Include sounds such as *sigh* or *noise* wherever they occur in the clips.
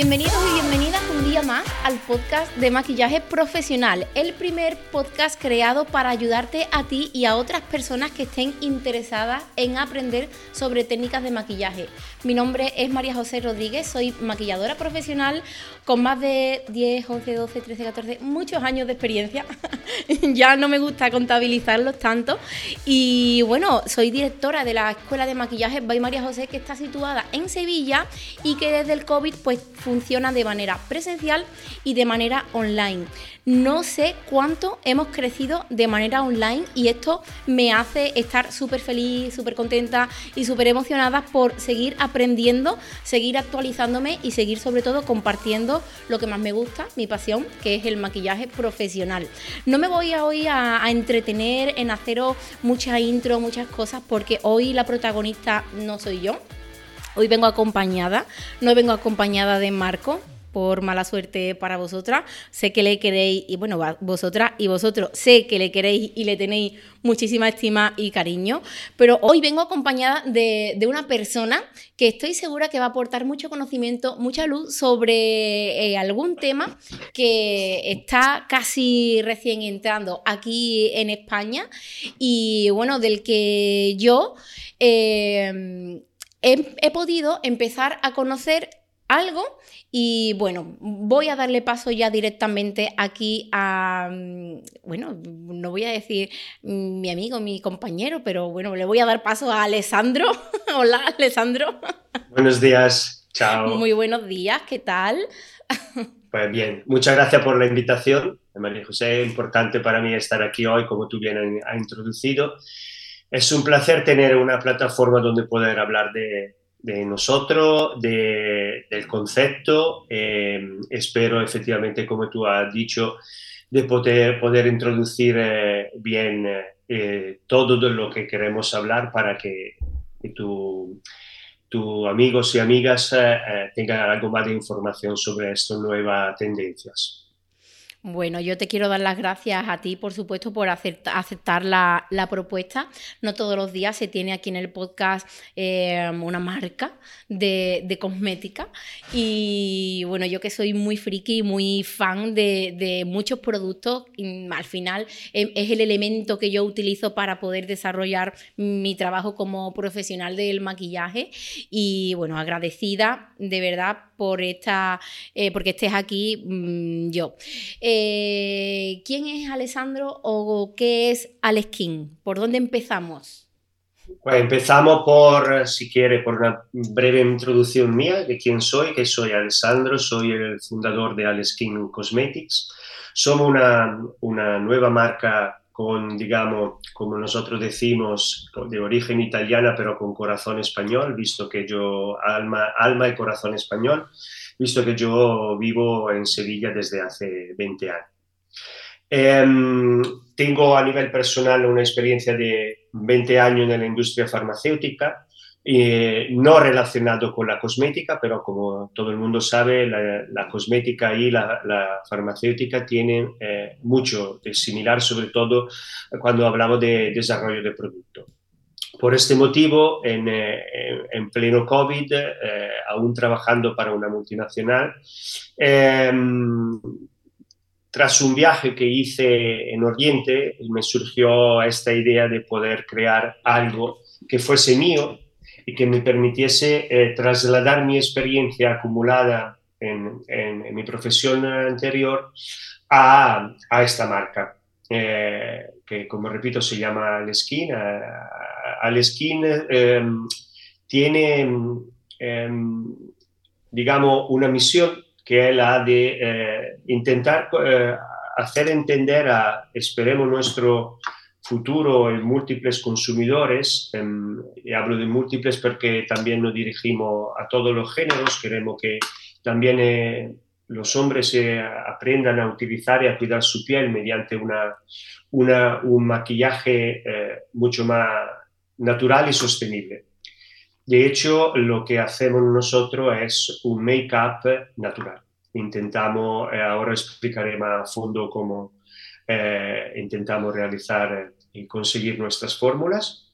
Bienvenidos al podcast de maquillaje profesional, el primer podcast creado para ayudarte a ti y a otras personas que estén interesadas en aprender sobre técnicas de maquillaje. Mi nombre es María José Rodríguez, soy maquilladora profesional con más de 10, 11, 12, 13, 14, muchos años de experiencia. *laughs* ya no me gusta contabilizarlos tanto. Y bueno, soy directora de la Escuela de Maquillaje by María José, que está situada en Sevilla y que desde el COVID pues funciona de manera presencial y de manera online. No sé cuánto hemos crecido de manera online y esto me hace estar súper feliz, súper contenta y súper emocionada por seguir aprendiendo, seguir actualizándome y seguir sobre todo compartiendo lo que más me gusta, mi pasión, que es el maquillaje profesional. No me voy a hoy a, entretener en haceros mucha intro, muchas cosas, porque hoy la protagonista no soy yo. Hoy vengo acompañada, no vengo acompañada de Marco, por mala suerte para vosotras. Sé que le queréis, y bueno, vosotras y vosotros, sé que le queréis y le tenéis muchísima estima y cariño, pero hoy vengo acompañada de, una persona que estoy segura que va a aportar mucho conocimiento, mucha luz sobre eh, algún tema que está casi recién entrando aquí en España y bueno, del que yo... Eh, he, podido empezar a conocer algo y bueno, voy a darle paso ya directamente aquí a, mm, bueno, no voy a decir mi amigo, mi compañero, pero bueno, le voy a dar paso a Alessandro. *laughs* Hola, Alessandro. Buenos días, chao. Muy buenos días, ¿qué tal? Pues bien, muchas gracias por la invitación, María José. Importante para mí estar aquí hoy, como tú bien has introducido. Es un placer tener una plataforma donde poder hablar de, de nosotros, de, del concepto. Eh, espero efectivamente, como tú has dicho, de poder, poder introducir eh, bien eh, todo de lo que queremos hablar para que, tus tu amigos y amigas tengan algo más de información sobre estas nuevas tendencias. Bueno, yo te quiero dar las gracias a ti, por supuesto, por aceptar la, propuesta. No todos los días se tiene aquí en el podcast eh, una marca de, cosmética. Y bueno, yo que soy muy friki, muy fan de, muchos productos, al final em, es el elemento que yo utilizo para poder desarrollar mi trabajo como profesional del maquillaje. Y bueno, agradecida de verdad por esta, eh, porque estés aquí mm, yo. ¿Quién es Alessandro o qué es Aleskin? ¿Por dónde empezamos? Pues empezamos por, si quiere, por una breve introducción mía de quién soy, que soy Alessandro, soy el fundador de Aleskin Cosmetics. Somos una, una nueva marca con, digamos, como nosotros decimos, de origen italiana, pero con corazón español, visto que yo, alma, alma y corazón español, visto que yo vivo en Sevilla desde hace 20 años. Em, tengo a nivel personal una experiencia de 20 años en la industria farmacéutica, eh, no relacionado con la cosmética, pero como todo el mundo sabe, la, cosmética y la, farmacéutica tienen eh, mucho de similar, sobre todo cuando hablamos de desarrollo de producto. Por este motivo, en, eh, pleno COVID, aún trabajando para una multinacional, em, tras un viaje que hice en Oriente, me surgió esta idea de poder crear algo que fuese mío, y que me permitiese eh, trasladar mi experiencia acumulada en, en, mi profesión anterior a, a esta marca, eh, que como repito se llama Aleskin. Aleskin eh, tiene, em, digamos, una misión que es la de intentar hacer entender a, esperemos, nuestro futuro en múltiples consumidores, em, y hablo de múltiples porque también nos dirigimos a todos los géneros, queremos que también eh, los hombres eh, aprendan a utilizar y a cuidar su piel mediante una, una un maquillaje eh, mucho más natural y sostenible. De hecho, lo que hacemos nosotros es un make-up natural. Intentamos, ahora explicaré más a fondo cómo, eh, intentamos realizar y conseguir nuestras fórmulas.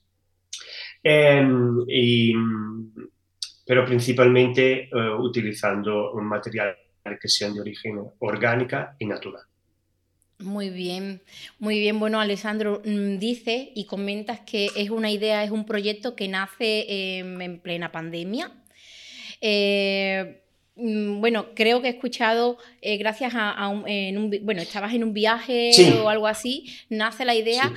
Em, y pero principalmente utilizando un material que sean de origen orgánica y natural. Muy bien, muy bien. Bueno, Alessandro, mm, dice y comentas que es una idea, es un proyecto que nace em, en plena pandemia. Eh, mm, bueno, creo que he escuchado, eh, gracias a, un, bueno, estabas en un viaje o algo así, nace la idea.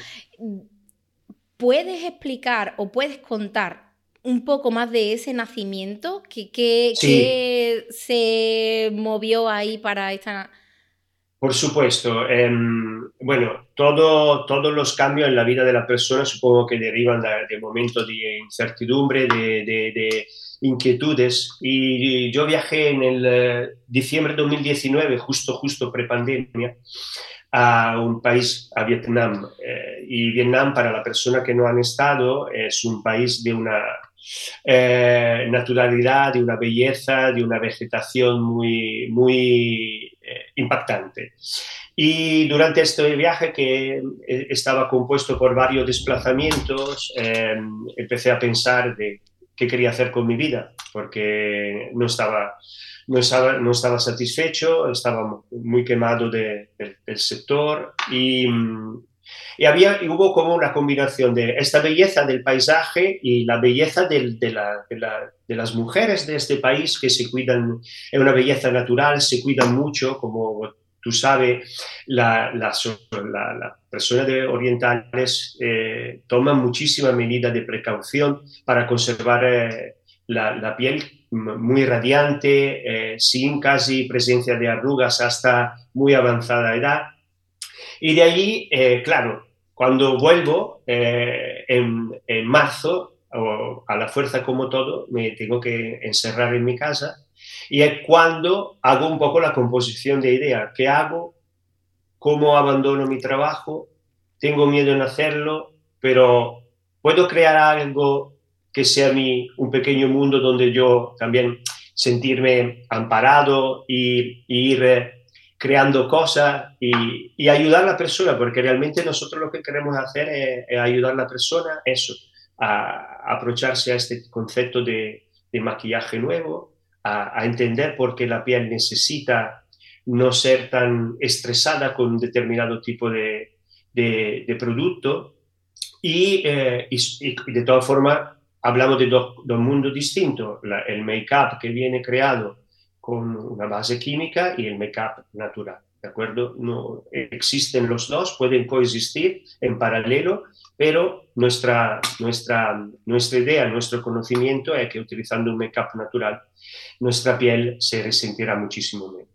¿Puedes explicar o puedes contar un poco más de ese nacimiento? ¿Qué, qué se movió ahí para esta por supuesto. Em, bueno, todo, todos los cambios en la vida de la persona supongo que derivan de, momentos de incertidumbre, de, inquietudes. Y yo viajé en el eh, diciembre de 2019, justo, justo prepandemia, a un país, a Vietnam. Eh, y Vietnam, para la persona que no han estado, es un país de una eh, naturalidad, de una belleza, de una vegetación muy, muy eh, impactante. Y durante este viaje que eh, estaba compuesto por varios desplazamientos, em, empecé a pensar de qué quería hacer con mi vida, porque no estaba, no estaba, no estaba satisfecho, estaba muy quemado del sector y, y había, hubo como una combinación de esta belleza del paisaje y la belleza de, la, de, las mujeres de este país que se cuidan, es una belleza natural, se cuidan mucho, como tú sabes, las la, personas de orientales eh, toman muchísimas medidas de precaución para conservar eh, la, piel muy radiante, eh, sin casi presencia de arrugas hasta muy avanzada edad. Y de allí, claro, cuando vuelvo eh, en, marzo, o a la fuerza como todo, me tengo que encerrar en mi casa y es cuando hago un poco la composición de idea. ¿Qué hago? ¿Cómo abandono mi trabajo? Tengo miedo en hacerlo, pero puedo crear algo que sea mi, un pequeño mundo donde yo también sentirme amparado y, y ir creando cosas y, ayudar a la persona, porque realmente nosotros lo que queremos hacer es, ayudar a la persona, eso, a, aprovecharse a este concepto de, maquillaje nuevo, a, entender por qué la piel necesita no ser tan estresada con un determinado tipo de, producto. Y, eh, de todas formas hablamos de dos, mundos distintos, el make-up que viene creado con una base química y el make-up natural. ¿De acuerdo? No, existen los dos, pueden coexistir en paralelo, pero nuestra, nuestra, nuestra idea, nuestro conocimiento es que utilizando un make-up natural, nuestra piel se resentirá muchísimo menos.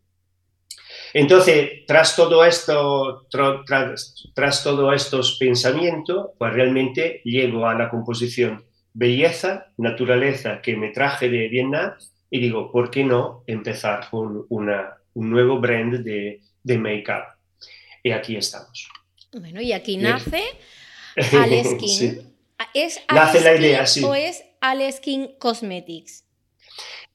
Entonces, tras todo esto, tras, tras todos estos pensamientos, pues realmente llego a la composición belleza, naturaleza que me traje de Vietnam y digo, ¿por qué no empezar con una, un nuevo brand de, de make-up? Y aquí estamos. Bueno, y aquí nace *laughs* Aleskin. ¿Es nace la idea, sí. ¿O es Aleskin Cosmetics?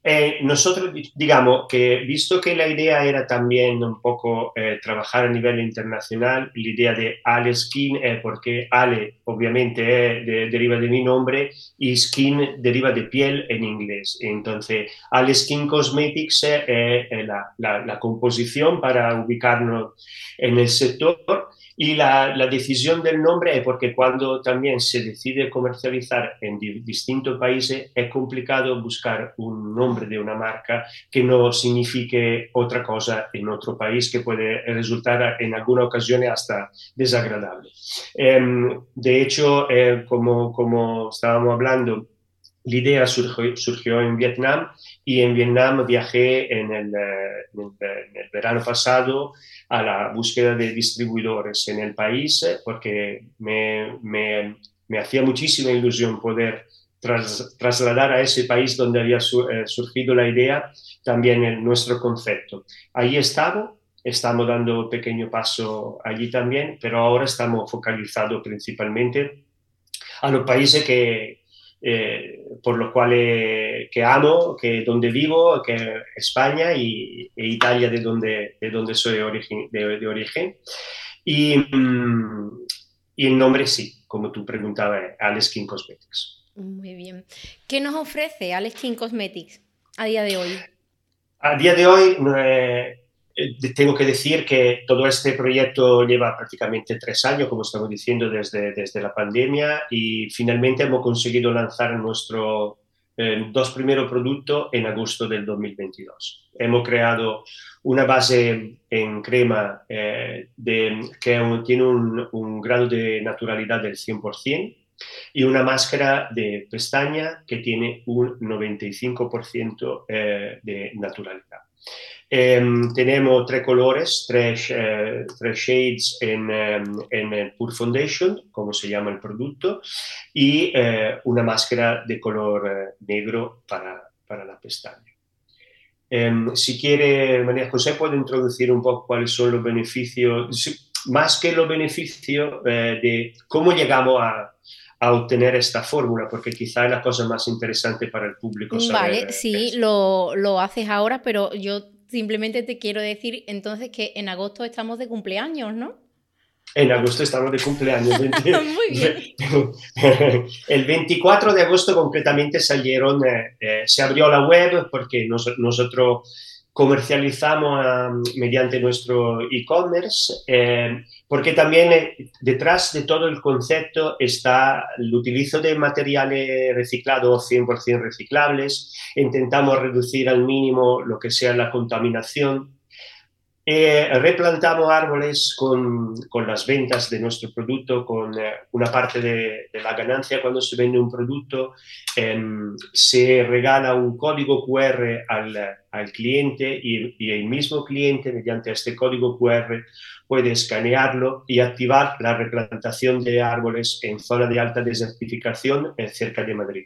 Eh, nosotros, digamos que visto que la idea era también un poco eh, trabajar a nivel internacional, la idea de Ale Skin es porque Ale obviamente deriva de mi nombre y Skin deriva de piel en inglés. Entonces, Ale Skin Cosmetics es la, la composición para ubicarnos en el sector y la, decisión del nombre es porque cuando también se decide comercializar en distintos países es complicado buscar un nombre de una marca que no signifique otra cosa en otro país que puede resultar en alguna ocasión hasta desagradable. Em, de hecho, eh, como, como estábamos hablando, la idea surgió, surgió, en Vietnam y en Vietnam viajé en el, eh, en el verano pasado a la búsqueda de distribuidores en el país porque me, me, me hacía muchísima ilusión poder trasladar a ese país donde había eh, surgido la idea también en nuestro concepto. Ahí estamos, estamos dando un pequeño paso allí también, pero ahora estamos focalizados principalmente a los países que, eh, por lo cual que amo, que donde vivo, que España y, e Italia de donde, de donde soy de origen. De, origen. Y, mm, y, el nombre sí, como tú preguntabas, Aleskin Cosmetics. Muy bien. ¿Qué nos ofrece Alex King Cosmetics a día de hoy? A día de hoy eh, tengo que decir que todo este proyecto lleva prácticamente tres años, como estamos diciendo, desde, desde la pandemia y finalmente hemos conseguido lanzar nuestro eh, dos primeros productos en agosto del 2022. Hemos creado una base en crema eh, de, que tiene un grado de naturalidad del 100%, y una máscara de pestaña que tiene un 95% eh, de naturalidad. Em, tenemos tres colores, tres, eh, tres shades en, em, en, Pure Foundation, como se llama el producto, y eh, una máscara de color negro para, para la pestaña. Em, si quiere, María José, puede introducir un poco cuáles son los beneficios, más que los beneficios de cómo llegamos a, a obtener esta fórmula, porque quizá es la cosa más interesante para el público. Saber vale, sí, lo, lo, haces ahora, pero yo simplemente te quiero decir entonces que en agosto estamos de cumpleaños, ¿no? En agosto estamos de cumpleaños. *laughs* *laughs* Muy *laughs* bien. El 24 de agosto concretamente salieron, eh, eh, se abrió la web porque nosotros comercializamos mediante nuestro e-commerce, eh, porque también eh, detrás de todo el concepto está el utilizo de materiales reciclados 100% reciclables, intentamos reducir al mínimo lo que sea la contaminación eh, replantamos árboles con, con, las ventas de nuestro producto, con eh, una parte de, la ganancia cuando se vende un producto, em, se regala un código QR al, al cliente y, y, el mismo cliente mediante este código QR puede escanearlo y activar la replantación de árboles en zona de alta desertificación eh, cerca de Madrid.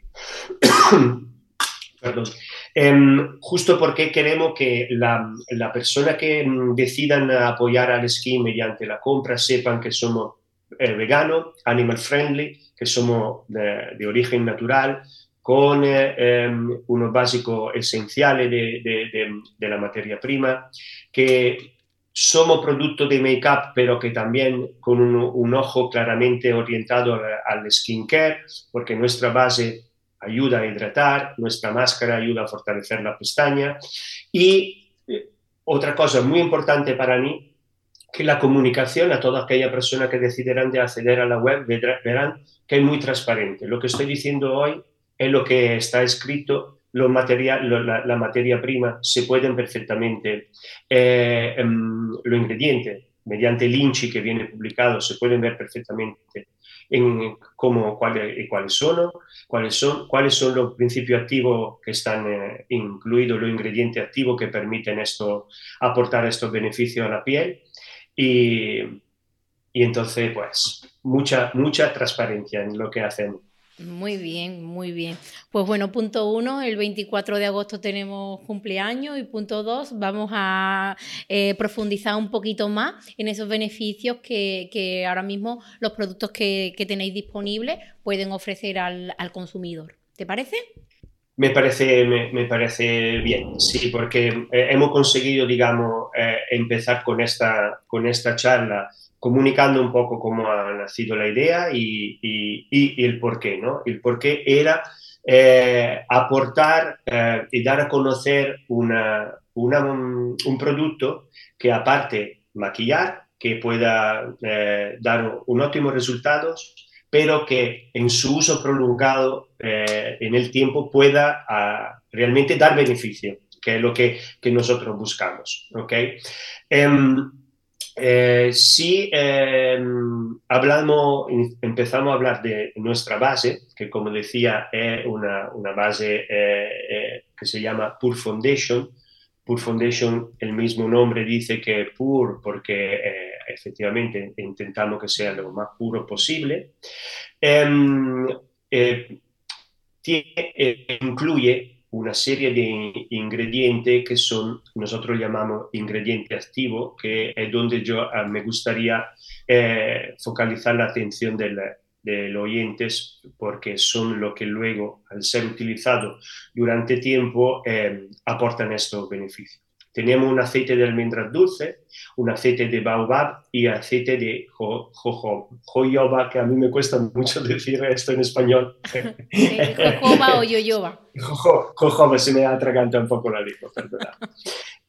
Perdón. Em, justo porque queremos que la, persona que mm, decidan apoyar al esquí mediante la compra sepan que somos eh, veganos, animal friendly, que somos de, origen natural, con eh, em, unos básicos esenciales de, la materia prima, que somos producto de make-up, pero que también con un, un ojo claramente orientado al, al skincare, porque nuestra base ayuda a hidratar, nuestra máscara ayuda a fortalecer la pestaña y eh, otra cosa muy importante para mí, que la comunicación a toda aquella persona que decidirán de acceder a la web verán que es muy transparente. Lo que estoy diciendo hoy es lo que está escrito, lo material, la, materia prima, se pueden perfectamente, eh, em, los ingredientes, mediante el INCHI que viene publicado, se pueden ver perfectamente en cómo, cuáles, cuáles, son, cuáles, son, cuáles son los principios activos que están eh, incluidos, los ingredientes activos que permiten esto, aportar estos beneficios a la piel. Y, y entonces, pues, mucha, mucha transparencia en lo que hacemos. Muy bien, muy bien. Pues bueno, punto uno, el 24 de agosto tenemos cumpleaños y punto dos, vamos a eh, profundizar un poquito más en esos beneficios que, ahora mismo los productos que, tenéis disponibles pueden ofrecer al, consumidor. ¿Te parece? Me parece, me, parece bien, sí, porque eh, hemos conseguido, digamos, eh, empezar con esta, con esta charla comunicando un poco cómo ha nacido la idea y, el por qué, ¿no? El por qué era eh, aportar eh, y dar a conocer una, un producto que aparte maquillar, que pueda eh, dar un óptimo resultado, pero que en su uso prolongado en el tiempo pueda ah, realmente dar beneficio, que es lo que, que nosotros buscamos, ¿ok? Em, eh, si em, hablamos, empezamos a hablar de nuestra base, que como decía es una, base eh, eh, que se llama Pure Foundation. Pure Foundation, el mismo nombre dice que pure porque efectivamente intentamos que sea lo más puro posible. Em, incluye una serie de ingredientes que son, nosotros llamamos ingredientes activos, que es donde yo ah, me gustaría eh, focalizar la atención del, los oyentes, porque son lo que luego, al ser utilizado durante tiempo, eh, aportan estos beneficios. Tenemos un aceite de almendras dulce, un aceite de baobab y aceite de jojoba, que a mí me cuesta mucho *laughs* decir esto en español. jojoba o yoyoba. Jojoba, se me atraganta un poco la lengua, perdona.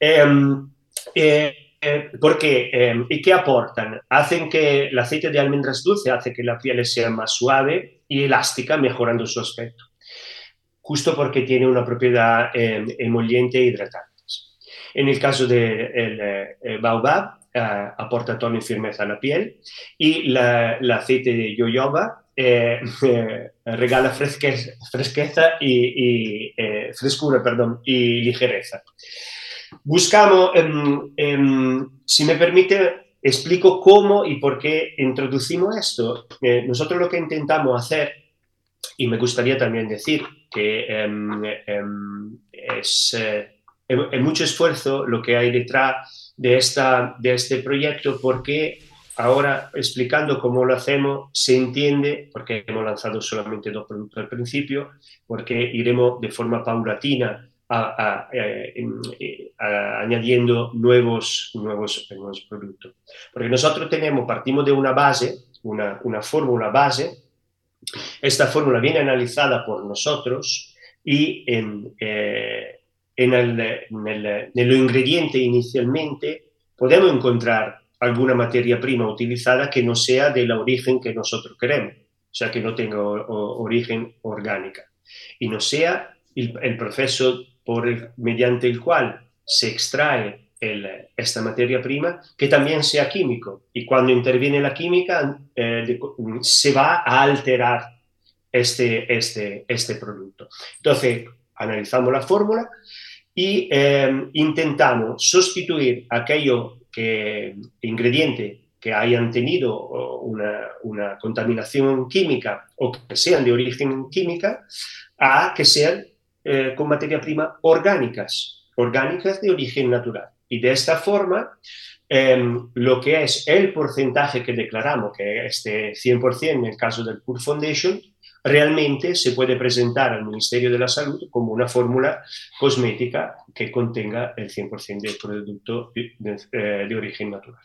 Em, eh, eh, ¿Por qué? Em, ¿Y qué aportan? Hacen que el aceite de almendras dulce hace que la piel sea más suave y elástica, mejorando su aspecto. Justo porque tiene una propiedad em, emoliente e hidratante. En el caso del de eh, baobab, eh, aporta tono y firmeza a la piel y el aceite de yoyoba *laughs* regala fresqueza y, frescura perdón, y ligereza. Buscamos, em, em, si me permite, explico cómo y por qué introducimos esto. Eh, nosotros lo que intentamos hacer, y me gustaría también decir que em, es, eh, mucho esfuerzo lo que hay detrás de, esta, de este proyecto, porque ahora explicando cómo lo hacemos, se entiende, porque hemos lanzado solamente dos productos al principio, porque iremos de forma paulatina eh, añadiendo nuevos, nuevos, nuevos productos. Porque nosotros tenemos, partimos de una base, una, una fórmula base, esta fórmula viene analizada por nosotros y en, eh, en, el, en, el, en lo ingrediente inicialmente podemos encontrar alguna materia prima utilizada que no sea del origen que nosotros queremos, o sea, que no tenga origen orgánica y no sea el, el proceso por mediante el cual se extrae esta materia prima, que también sea químico. Y cuando interviene la química, eh, se va a alterar este, este, este producto. Entonces, analizamos la fórmula y eh, intentamos sustituir aquello que ingrediente que hayan tenido una, una, contaminación química o que sean de origen química a que sean eh, con materia prima orgánicas, orgánicas de origen natural. Y de esta forma, em, lo que es el porcentaje que declaramos, que es de 100% en el caso del Pure Foundation, realmente se puede presentar al Ministerio de la Salud como una fórmula cosmética que contenga el 100% del producto de, eh, de, origen natural.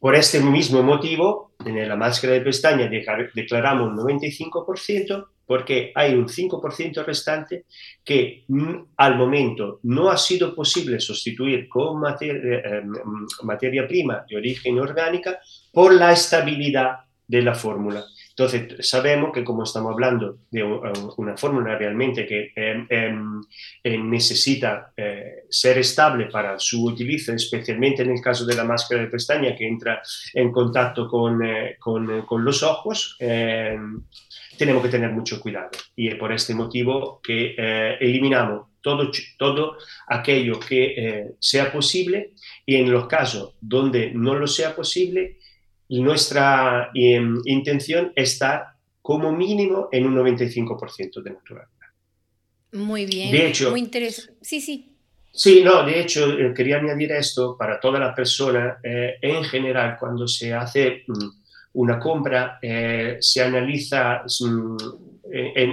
Por este mismo motivo, en la máscara de pestaña declaramos un 95%, porque hay un 5% restante que mm, al momento no ha sido posible sustituir con eh, mm, materia prima de origen orgánica por la estabilidad de la fórmula. Entonces, sabemos que como estamos hablando de una fórmula realmente que em, eh, necesita eh, ser estable para su utilizo, especialmente en el caso de la máscara de pestaña que entra en contacto con, con, con los ojos, em, tenemos que tener mucho cuidado. Y es por este motivo que eh, eliminamos todo, todo aquello que eh, sea posible y en los casos donde no lo sea posible, nuestra em, intención es estar como mínimo en un 95% de naturalidad. Muy bien. De hecho, muy interesante. Sí, sí. Sí, no, de hecho, eh, quería añadir esto para toda la persona. en general, cuando se hace mm, una compra eh, se analiza, mm,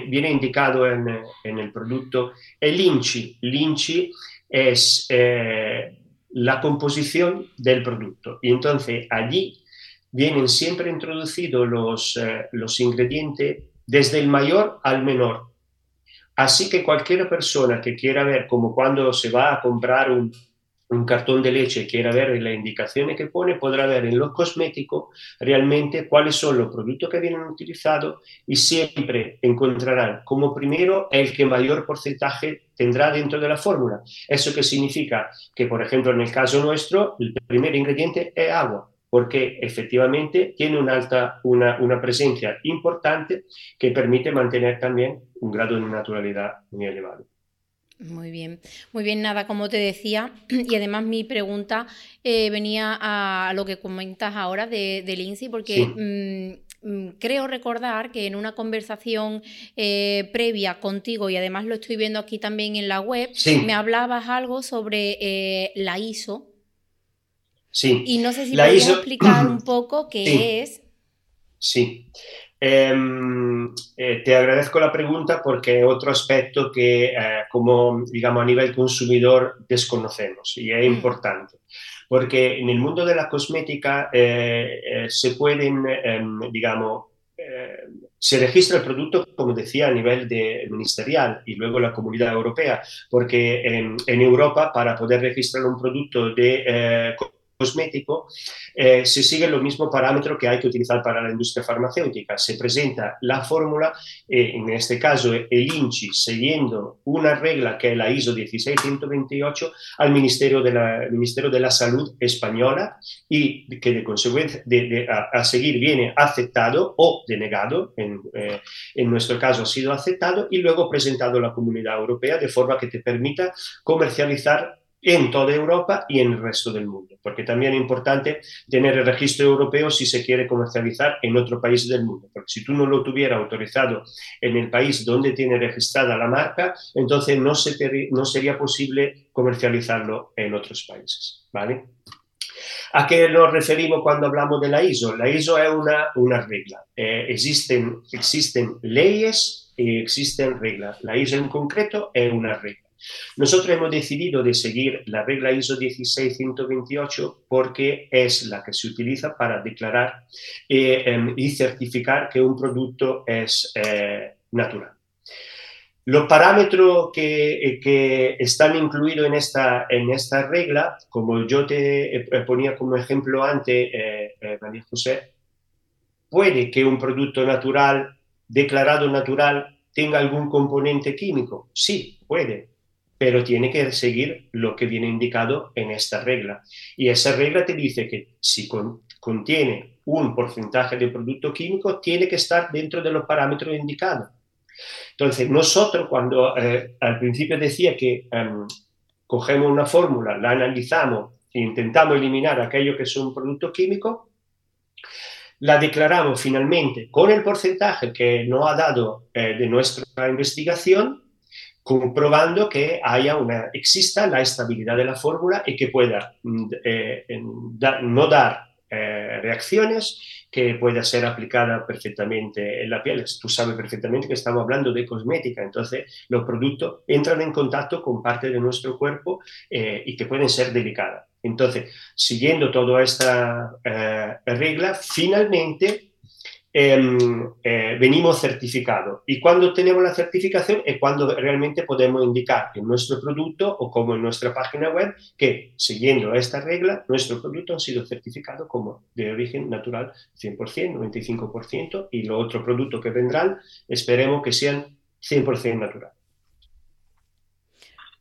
viene indicado en, el producto el INCI. El es eh, la composición del producto y entonces allí vienen siempre introducidos los, eh, los ingredientes desde el mayor al menor. Así que cualquier persona que quiera ver, como cuando se va a comprar un, un cartón de leche quiera ver las indicaciones que pone, podrá ver en los cosméticos realmente cuáles son los productos que vienen utilizados y siempre encontrarán como primero el que mayor porcentaje tendrá dentro de la fórmula. ¿Eso qué significa? Que, por ejemplo, en el caso nuestro, el primer ingrediente es agua porque efectivamente tiene una, alta, una, una presencia importante que permite mantener también un grado de naturalidad muy elevado. Muy bien, muy bien, nada, como te decía, y además mi pregunta eh, venía a lo que comentas ahora de, de Lindsay, porque mm, mm, creo recordar que en una conversación eh, previa contigo, y además lo estoy viendo aquí también en la web, me hablabas algo sobre eh, la ISO. Sí. Y no sé si la podrías *clears throat* explicar un poco qué es. Sí. Em, eh, te agradezco la pregunta porque es otro aspecto que eh, como digamos a nivel consumidor desconocemos y es mm. importante porque en el mundo de la cosmética eh, se pueden em, digamos se registra el producto, como decía, a nivel de ministerial y luego la comunidad europea, porque en, en Europa, para poder registrar un producto de cosmético, eh, se sigue lo mismo parámetro que hay que utilizar para la industria farmacéutica. Se presenta la fórmula, eh, en este caso el INCI, siguiendo una regla que es la ISO 16128 al Ministerio de la, Ministerio de la Salud española y que de consecuencia a, seguir viene aceptado o denegado, en, eh, en nuestro caso ha sido aceptado y luego presentado a la Comunidad Europea de forma que te permita comercializar en toda Europa y en el resto del mundo, porque también es importante tener el registro europeo si se quiere comercializar en otro país del mundo, porque si tú no lo tuvieras autorizado en el país donde tiene registrada la marca, entonces no, se no sería posible comercializarlo en otros países, ¿vale? ¿A qué nos referimos cuando hablamos de la ISO? La ISO es una, una regla. Eh, existen, existen leyes y existen reglas. La ISO en concreto es una regla. Nosotros hemos decidido de seguir la regla ISO 16128 porque es la que se utiliza para declarar eh, em, y certificar que un producto es eh, natural. Los parámetros que, que, están incluidos en esta, en esta regla, como yo te ponía como ejemplo antes, eh, María José, puede que un producto natural, declarado natural, tenga algún componente químico. Sí, puede, pero tiene que seguir lo que viene indicado en esta regla. Y esa regla te dice que si contiene un porcentaje de producto químico, tiene que estar dentro de los parámetros indicados. Entonces, nosotros cuando eh, al principio decía que em, cogemos una fórmula, la analizamos e intentamos eliminar aquello que es un producto químico, la declaramos finalmente con el porcentaje que nos ha dado eh, de nuestra investigación comprobando que haya una, exista la estabilidad de la fórmula y que pueda mm, eh, no dar eh, reacciones, que pueda ser aplicada perfectamente en la piel. Tú sabes perfectamente que estamos hablando de cosmética, entonces los productos entran en contacto con parte de nuestro cuerpo eh, y que pueden ser delicadas. Entonces, siguiendo toda esta regla, finalmente eh, venimos certificados. Y cuando tenemos la certificación es cuando realmente podemos indicar en nuestro producto o como en nuestra página web que siguiendo esta regla, nuestro producto ha sido certificado como de origen natural 100%, 95% y los otros productos que vendrán esperemos que sean 100% natural.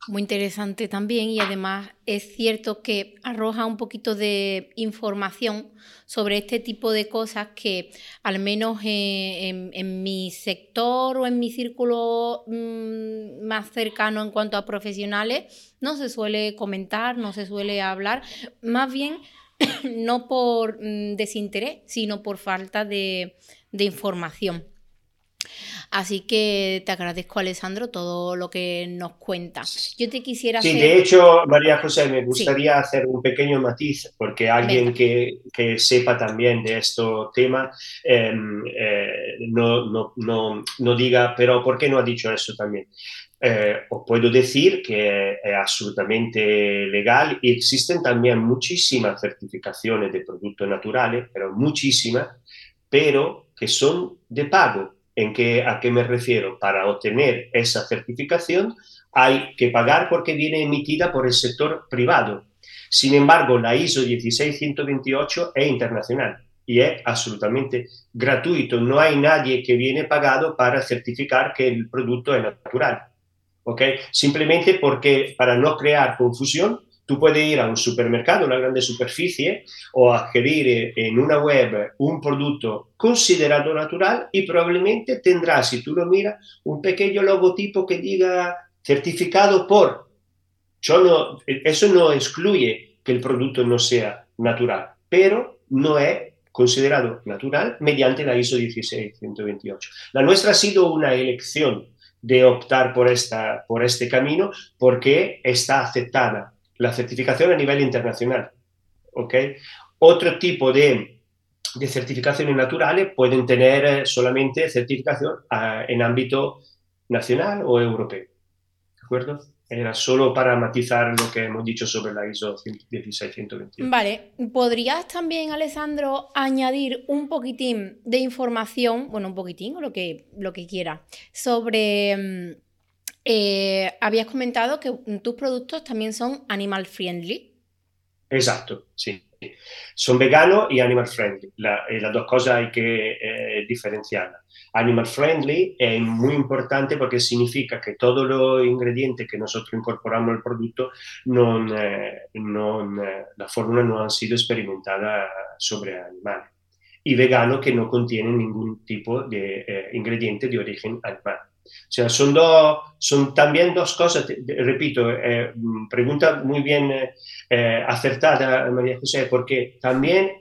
Muy interesante también y además es cierto que arroja un poquito de información sobre este tipo de cosas que al menos en, mi sector o en mi círculo mm, más cercano en cuanto a profesionales no se suele comentar, no se suele hablar, más bien *coughs* no por mm, desinterés, sino por falta de información. Así que te agradezco, Alessandro, todo lo que nos cuentas. Yo te quisiera Sí, de hecho, María José, me gustaría hacer un pequeño matiz, porque alguien que, que, sepa también de este tema em, eh, no, no, no, no, diga, pero ¿por qué no ha dicho eso también? Eh, os puedo decir que es absolutamente legal y existen también muchísimas certificaciones de productos naturales, pero muchísimas, pero que son de pago ¿En qué, ¿A qué me refiero? Para obtener esa certificación hay que pagar porque viene emitida por el sector privado. Sin embargo, la ISO 16128 es internacional y es absolutamente gratuito. No hay nadie que viene pagado para certificar que el producto es natural. ¿okay? Simplemente porque para no crear confusión, Tú puedes ir a un supermercado, una grande superficie, o adquirir en una web un producto considerado natural y probablemente tendrás, si tú lo miras, un pequeño logotipo que diga certificado por. no, eso no excluye que el producto no sea natural, pero no es considerado natural mediante la ISO 16128. La nuestra ha sido una elección de optar por, esta, por este camino porque está aceptada la certificación a nivel internacional. ¿ok? Otro tipo de de certificaciones naturales pueden tener eh, solamente certificación ah, en ámbito nacional o europeo. ¿De acuerdo? Era solo para matizar lo que hemos dicho sobre la ISO 16121. Vale, ¿podrías también, Alessandro, añadir un poquitín de información, bueno, un poquitín o lo que, lo que quiera, sobre... Eh, habías comentado que tus productos también son animal friendly. Exacto, sí. Son veganos y animal friendly. Eh, las dos cosas hay que eh. Animal friendly es muy importante porque significa que todos los ingredientes que nosotros incorporamos al producto, no, eh, la fórmula no han sido experimentadas sobre animales. Y vegano que no contiene ningún tipo de ingrediente de origen animal. O sea, son, dos, son también dos cosas, repito, eh, pregunta muy bien eh, acertada María José, porque también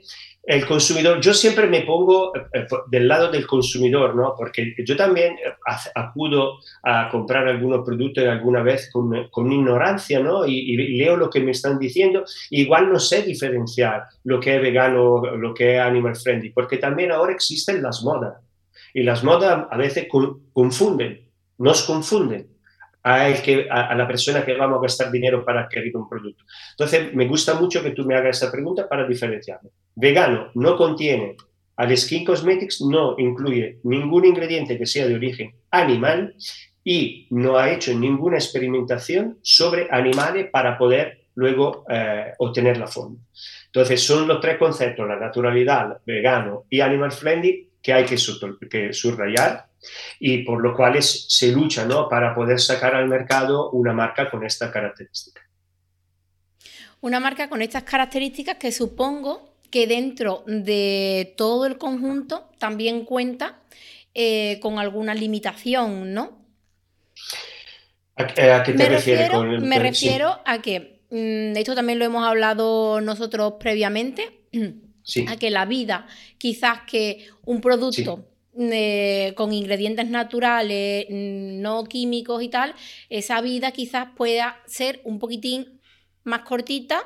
el consumidor, yo siempre me pongo eh, del lado del consumidor, ¿no? Porque yo también acudo a comprar algunos productos alguna vez con, con ignorancia, ¿no? Y, y, leo lo que me están diciendo, igual no sé diferenciar lo que es vegano, lo que es animal friendly, porque también ahora existen las modas. Y las modas a veces confunden, nos confunden a, el que, a, la persona que vamos a gastar dinero para adquirir un producto. Entonces, me gusta mucho que tú me hagas esa pregunta para diferenciarlo. Vegano no contiene, al Skin Cosmetics no incluye ningún ingrediente que sea de origen animal y no ha hecho ninguna experimentación sobre animales para poder luego eh, obtener la forma. Entonces, son los tres conceptos, la naturalidad, vegano y animal friendly, que hay que, subrayar y por lo cual se lucha ¿no? para poder sacar al mercado una marca con esta característica. Una marca con estas características que supongo que dentro de todo el conjunto también cuenta eh, con alguna limitación, ¿no? ¿A, qué te me refieres? Refiero, me refiero a que, mm, esto también lo hemos hablado nosotros previamente, *clears throat* a que la vida, quizás que un producto eh, con ingredientes naturales, mm, no químicos y tal, esa vida quizás pueda ser un poquitín más cortita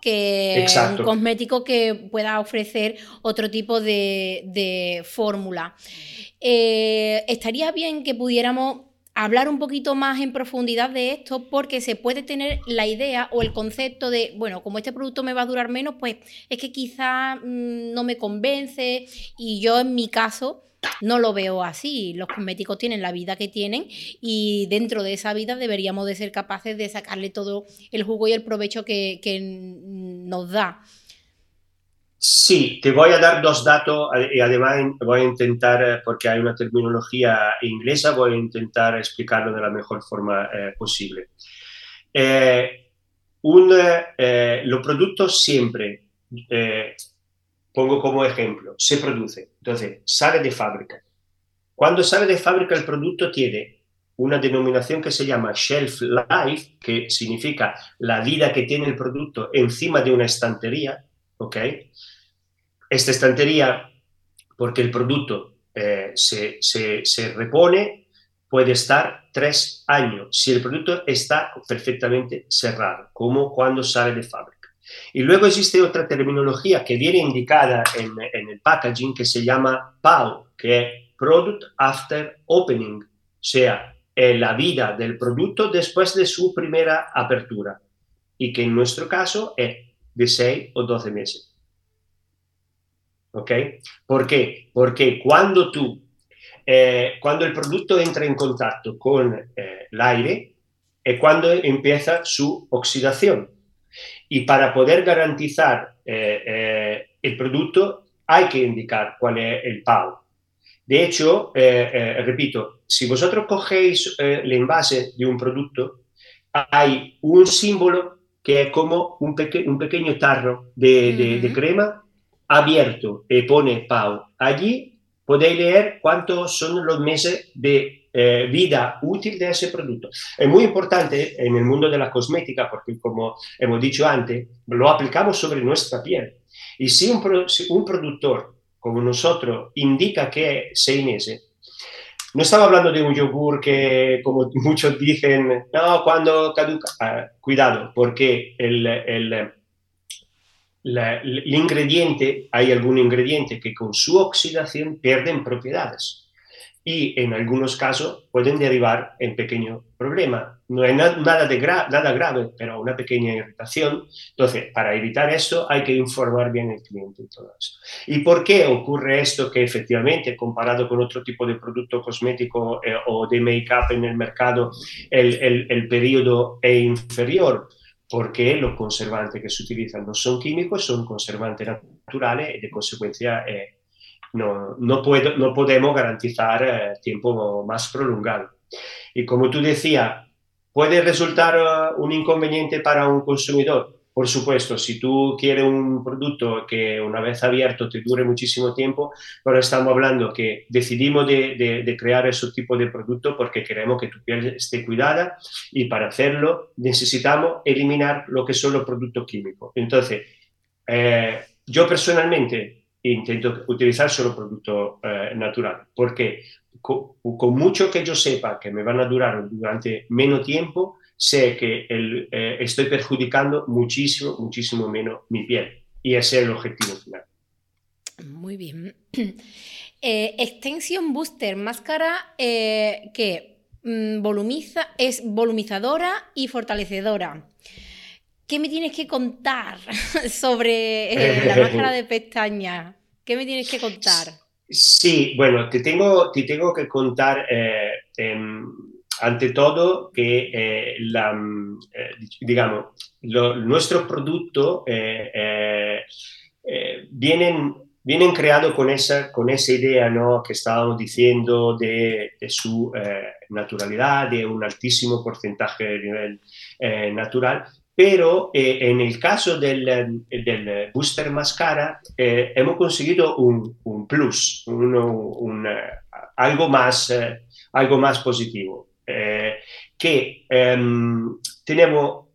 que un cosmético que pueda ofrecer otro tipo de, fórmula. Eh, estaría bien que pudiéramos hablar un poquito más en profundidad de esto porque se puede tener la idea o el concepto de, bueno, como este producto me va a durar menos, pues es que quizá mm, no me convence y yo en mi caso no lo veo así. Los cosméticos tienen la vida que tienen y dentro de esa vida deberíamos de ser capaces de sacarle todo el jugo y el provecho que, que nos da. Sí, te voy a dar dos datos y además voy a intentar, eh, porque hay una terminología inglesa, voy a intentar explicarlo de la mejor forma eh, posible. Eh, un, los productos siempre, pongo como ejemplo, se produce, entonces sale de fábrica. Cuando sale de fábrica el producto tiene una denominación que se llama shelf life, que significa la vida que tiene el producto encima de una estantería, ¿ok? Esta estantería, porque el producto eh, se, se, repone, puede estar tres años si el producto está perfectamente cerrado, como cuando sale de fábrica. Y luego existe otra terminología que viene indicada en, en el packaging que se llama PAO, que es Product After Opening, o sea, la vida del producto después de su primera apertura, y que en nuestro caso es de 6 o 12 meses. ¿Ok? ¿Por qué? Porque cuando tú, eh, cuando el producto entra en contacto con eh, el aire, es cuando empieza su oxidación. Y para poder garantizar eh, el producto hay que indicar cuál es el PAU. De hecho, repito, si vosotros cogéis el envase de un producto, hay un símbolo que es como un, un pequeño tarro de, de crema abierto y pone PAU. Allí podéis leer cuántos son los meses de eh, vida útil de ese producto. Es muy importante en el mundo de la cosmética porque, como hemos dicho antes, lo aplicamos sobre nuestra piel. Y si un, un productor como nosotros indica que es seis meses, no estamos hablando de un yogur que, como *laughs* muchos dicen, no, cuando caduca. Ah, cuidado, porque el, el el ingrediente, hay algún ingrediente que con su oxidación pierden propiedades y en algunos casos pueden derivar en pequeño problema. No es nada, de nada grave, pero una pequeña irritación. Entonces, para evitar esto hay que informar bien al cliente y todo eso. ¿Y por qué ocurre esto que efectivamente, comparado con otro tipo de producto cosmético eh, o de make-up en el mercado, el, el, el periodo es inferior? Porque los conservantes que se utilizan no son químicos, son conservantes naturales y de consecuencia... Eh, no, no, puedo, no podemos garantizar eh, tiempo más prolongado. Y como tú decías, ¿puede resultar eh, un inconveniente para un consumidor? Por supuesto, si tú quieres un producto que una vez abierto te dure muchísimo tiempo, pero estamos hablando que decidimos de, de, crear ese tipo de producto porque queremos que tu piel esté cuidada y para hacerlo necesitamos eliminar lo que son los productos químicos. Entonces, eh, yo personalmente intento utilizar solo producto eh, natural, porque con, mucho que yo sepa que me van a durar durante menos tiempo, sé que el, eh, estoy perjudicando muchísimo, muchísimo menos mi piel. Y ese es el objetivo final. Muy bien. *clears throat* Eh, extension Booster, máscara que mm, volumiza, es volumizadora y fortalecedora. ¿Qué me tienes que contar *laughs* sobre eh, la máscara de *laughs* pestaña? ¿Qué me tienes que contar? Sí, bueno, te tengo, te tengo que contar, eh, em, ante todo, que eh, la, digamos, nuestros productos vienen, vienen creados con esa, con esa idea ¿no? que estábamos diciendo de, su naturalidad, de un altísimo porcentaje de nivel natural, pero eh, en el caso del, del booster mascara eh, hemos conseguido un, un plus, un, algo, más, eh, algo más positivo, que em, tenemos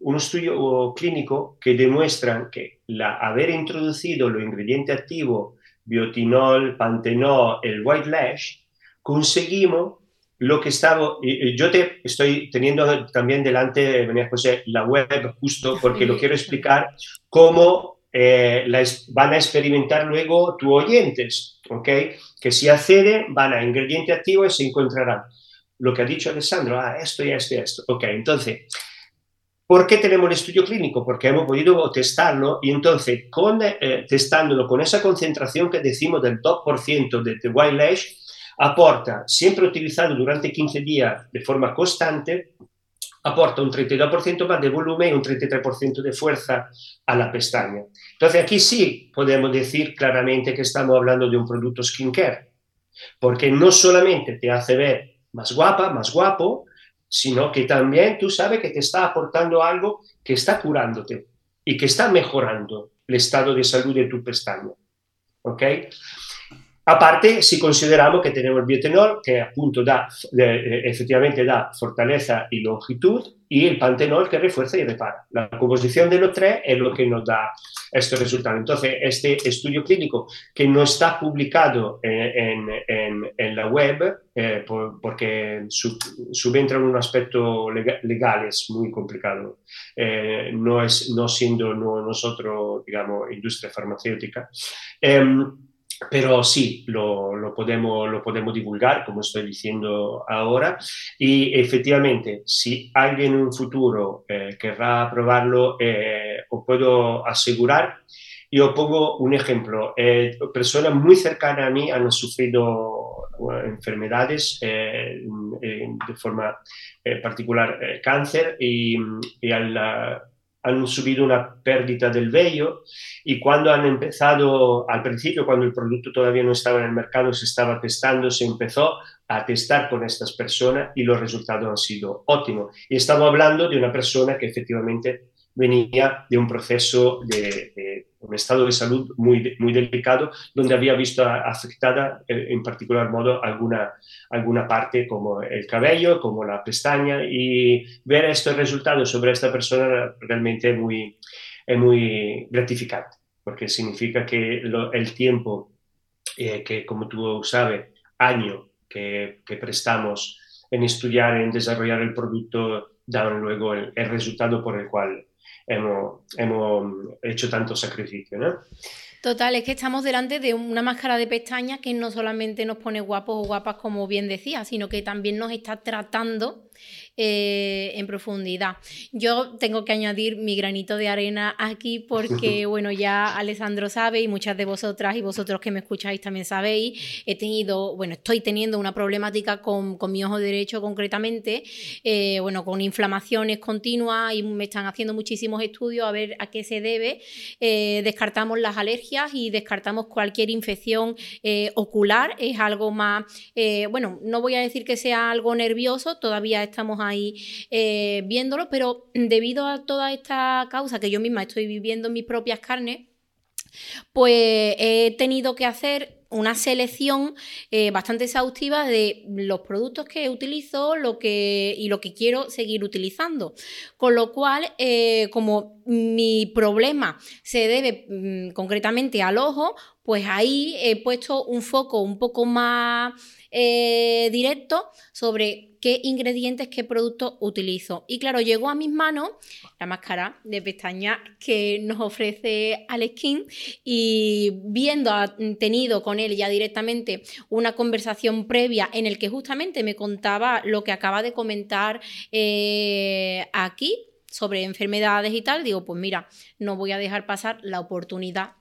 un estudio clínico que demuestra que la, haber introducido los ingredientes activos, biotinol, pantenol, el white lash, conseguimos lo que estaba, yo te estoy teniendo también delante, María José, la web justo porque lo quiero explicar cómo eh, van a experimentar luego tus oyentes, ¿ok? Que si acceden, van a ingrediente activo y se encontrarán lo que ha dicho Alessandro, ah, esto y esto y esto. Ok, entonces, ¿por qué tenemos el estudio clínico? Porque hemos podido testarlo y entonces, con, eh, testándolo con esa concentración que decimos del 2% de, de white lash, aporta, siempre utilizado durante 15 días de forma constante, aporta un 32% más de volumen y un 33% de fuerza a la pestaña. Entonces aquí sí podemos decir claramente que estamos hablando de un producto skincare, porque no solamente te hace ver más guapa, más guapo, sino que también tú sabes que te está aportando algo que está curándote y que está mejorando el estado de salud de tu pestaña. ¿Ok? Aparte, si consideramos que tenemos el biotenol, que appunto da, eh, efectivamente da fortaleza y longitud, y el pantenol que refuerza y repara. La composición de los tres es lo que nos da este resultado. Entonces, este estudio clínico que no está publicado en, en, la web, eh, por, porque subentra en un aspecto legal, es muy complicado, eh, no, es, no siendo no, nosotros, digamos, industria farmacéutica. Eh, pero sí, lo, lo, podemos, lo podemos divulgar, como estoy diciendo ahora, y efectivamente, si alguien en un futuro eh, querrá probarlo, eh, os puedo asegurar, yo pongo un ejemplo, eh, personas muy cercanas a mí han sufrido enfermedades de forma particular cáncer y, y al han subido una pérdida del vello y cuando han empezado, al principio, cuando el producto todavía no estaba en el mercado, se estaba testando, se empezó a testar con estas personas y los resultados han sido ótimos. Y estamos hablando de una persona que efectivamente venía de un proceso de, un estado de salud muy, muy delicado, donde había visto afectada eh, en particular modo alguna, alguna parte como el cabello, como la pestaña, y ver estos resultados sobre esta persona realmente muy, es muy gratificante, porque significa que el tiempo eh, que, como tú sabes, año que, que, prestamos en estudiar, en desarrollar el producto, dan luego el resultado por el cual hemos, hemos hecho tanto sacrificio. ¿no? Total, es que estamos delante de una máscara de pestañas que no solamente nos pone guapos o guapas, como bien decía, sino que también nos está tratando eh, en profundidad. Yo tengo que añadir mi granito de arena aquí porque, *laughs* bueno, ya Alessandro sabe y muchas de vosotras y vosotros que me escucháis también sabéis, he tenido, bueno, estoy teniendo una problemática con, mi ojo derecho concretamente, eh, bueno, con inflamaciones continuas y me están haciendo muchísimos estudios a ver a qué se debe. Eh, descartamos las alergias y descartamos cualquier infección ocular, es algo más, bueno, no voy a decir que sea algo nervioso, todavía estamos ahí eh, viéndolo, pero debido a toda esta causa que yo misma estoy viviendo en mis propias carnes, pues he tenido que hacer una selección eh, bastante exhaustiva de los productos que utilizo lo que, y lo que quiero seguir utilizando. Con lo cual, eh, como mi problema se debe mm, concretamente al ojo, pues ahí he puesto un foco un poco más directo sobre qué ingredientes, qué productos utilizo. Y claro, llegó a mis manos la máscara de pestaña que nos ofrece Aleskin y viendo, ha tenido con él ya directamente una conversación previa en el que justamente me contaba lo que acaba de comentar eh, aquí sobre enfermedades y tal, digo, pues mira, no voy a dejar pasar la oportunidad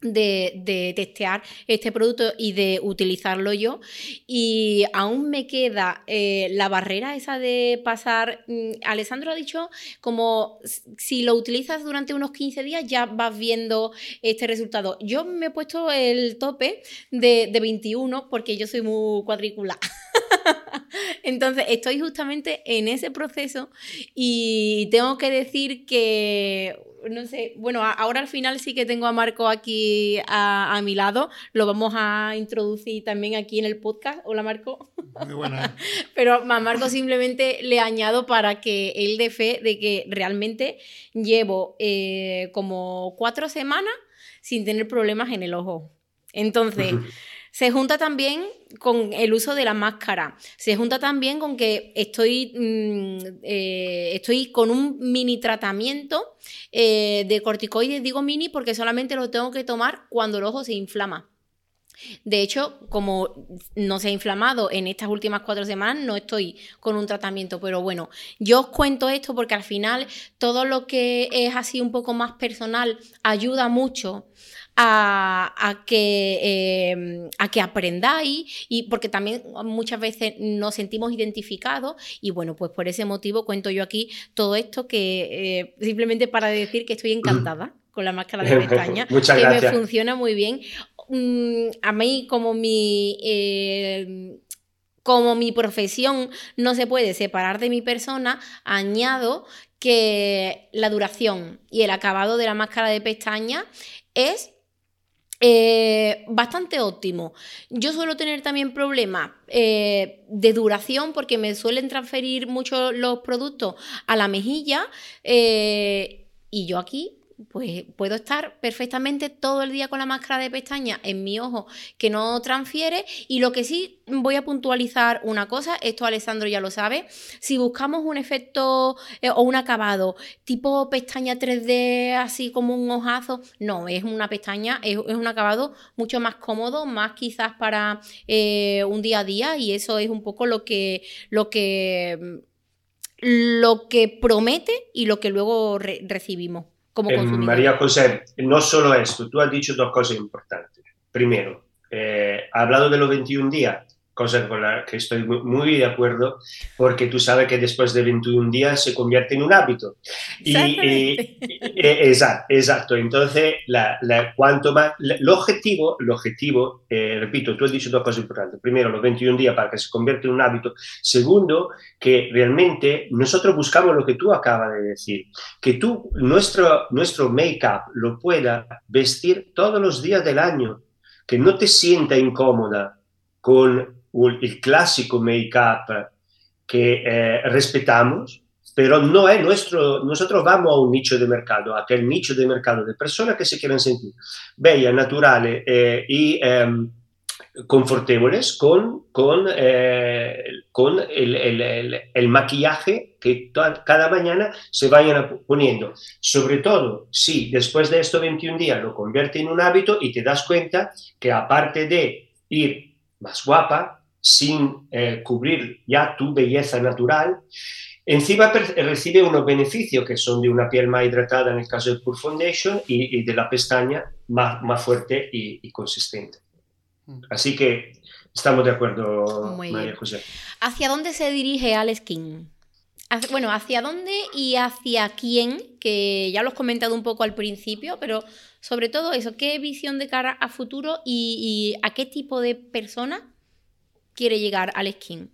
de, testear este producto y de utilizarlo yo. Y aún me queda eh, la barrera esa de pasar. Mm, Alessandro ha dicho como si lo utilizas durante unos 15 días ya vas viendo este resultado. Yo me he puesto el tope de, de 21 porque yo soy muy cuadricular. *laughs* Entonces estoy justamente en ese proceso y tengo que decir que no sé, bueno, ahora al final sí que tengo a Marco aquí a, mi lado, lo vamos a introducir también aquí en el podcast. Hola Marco. Muy buena. *laughs* Pero a Marco simplemente le añado para que él dé fe de que realmente llevo eh, como cuatro semanas sin tener problemas en el ojo. Entonces... *laughs* Se junta también con el uso de la máscara. Se junta también con que estoy, mm, eh, estoy con un mini tratamiento eh, de corticoides. Digo mini porque solamente lo tengo que tomar cuando el ojo se inflama. De hecho, como no se ha inflamado en estas últimas cuatro semanas, no estoy con un tratamiento. Pero bueno, yo os cuento esto porque al final todo lo que es así un poco más personal ayuda mucho a, que, em, a que aprendáis y porque también muchas veces nos sentimos identificados y bueno, pues por ese motivo cuento yo aquí todo esto que eh, simplemente para decir que estoy encantada *laughs* con la máscara de *laughs* pestaña, que me funciona muy bien. Mm, a mí como mi... Em, como mi profesión no se puede separar de mi persona, añado que la duración y el acabado de la máscara de pestaña es eh, bastante óptimo. Yo suelo tener también problemas eh, de duración porque me suelen transferir mucho los productos a la mejilla eh, y yo aquí pues puedo estar perfectamente todo el día con la máscara de pestaña en mi ojo que no transfiere y lo que sí voy a puntualizar una cosa, esto Alessandro ya lo sabe, si buscamos un efecto eh, o un acabado tipo pestaña 3D así como un hojazo, no, es una pestaña, es, un acabado mucho más cómodo, más quizás para eh, un día a día y eso es un poco lo que, lo que, lo que promete y lo que luego recibimos. Eh, María José, no solo esto, tú has dicho dos cosas importantes. Primero, eh, ha hablado de los 21 días cosa con la que estoy muy de acuerdo, porque tú sabes que después de 21 días se convierte en un hábito. Y, exacto, exacto, entonces, la, cuanto más, el objetivo, el objetivo eh, repito, tú has dicho dos cosas importantes. Primero, los 21 días para que se convierta en un hábito. Segundo, que realmente nosotros buscamos lo que tú acabas de decir, que tú, nuestro, nuestro make-up lo pueda vestir todos los días del año, que no te sienta incómoda con el clásico make-up que eh, respetamos, pero no es nuestro, nosotros vamos a un nicho de mercado, a aquel nicho de mercado de personas que se quieren sentir bellas, naturales eh, y em, confortables con, con, eh, con el, el, el, maquillaje que cada mañana se vayan poniendo. Sobre todo si después de estos 21 días lo convierte en un hábito y te das cuenta que aparte de ir más guapa, sin eh, cubrir ya tu belleza natural, encima recibe unos beneficios que son de una piel más hidratada en el caso del Pure Foundation y, de la pestaña más, más fuerte y, consistente. Mm. Así que estamos de acuerdo, María José. ¿Hacia dónde se dirige Alex King? Bueno, ¿hacia dónde y hacia quién? Que ya lo has comentado un poco al principio, pero sobre todo eso, ¿qué visión de cara a futuro y, a qué tipo de persona quiere llegar Alex King?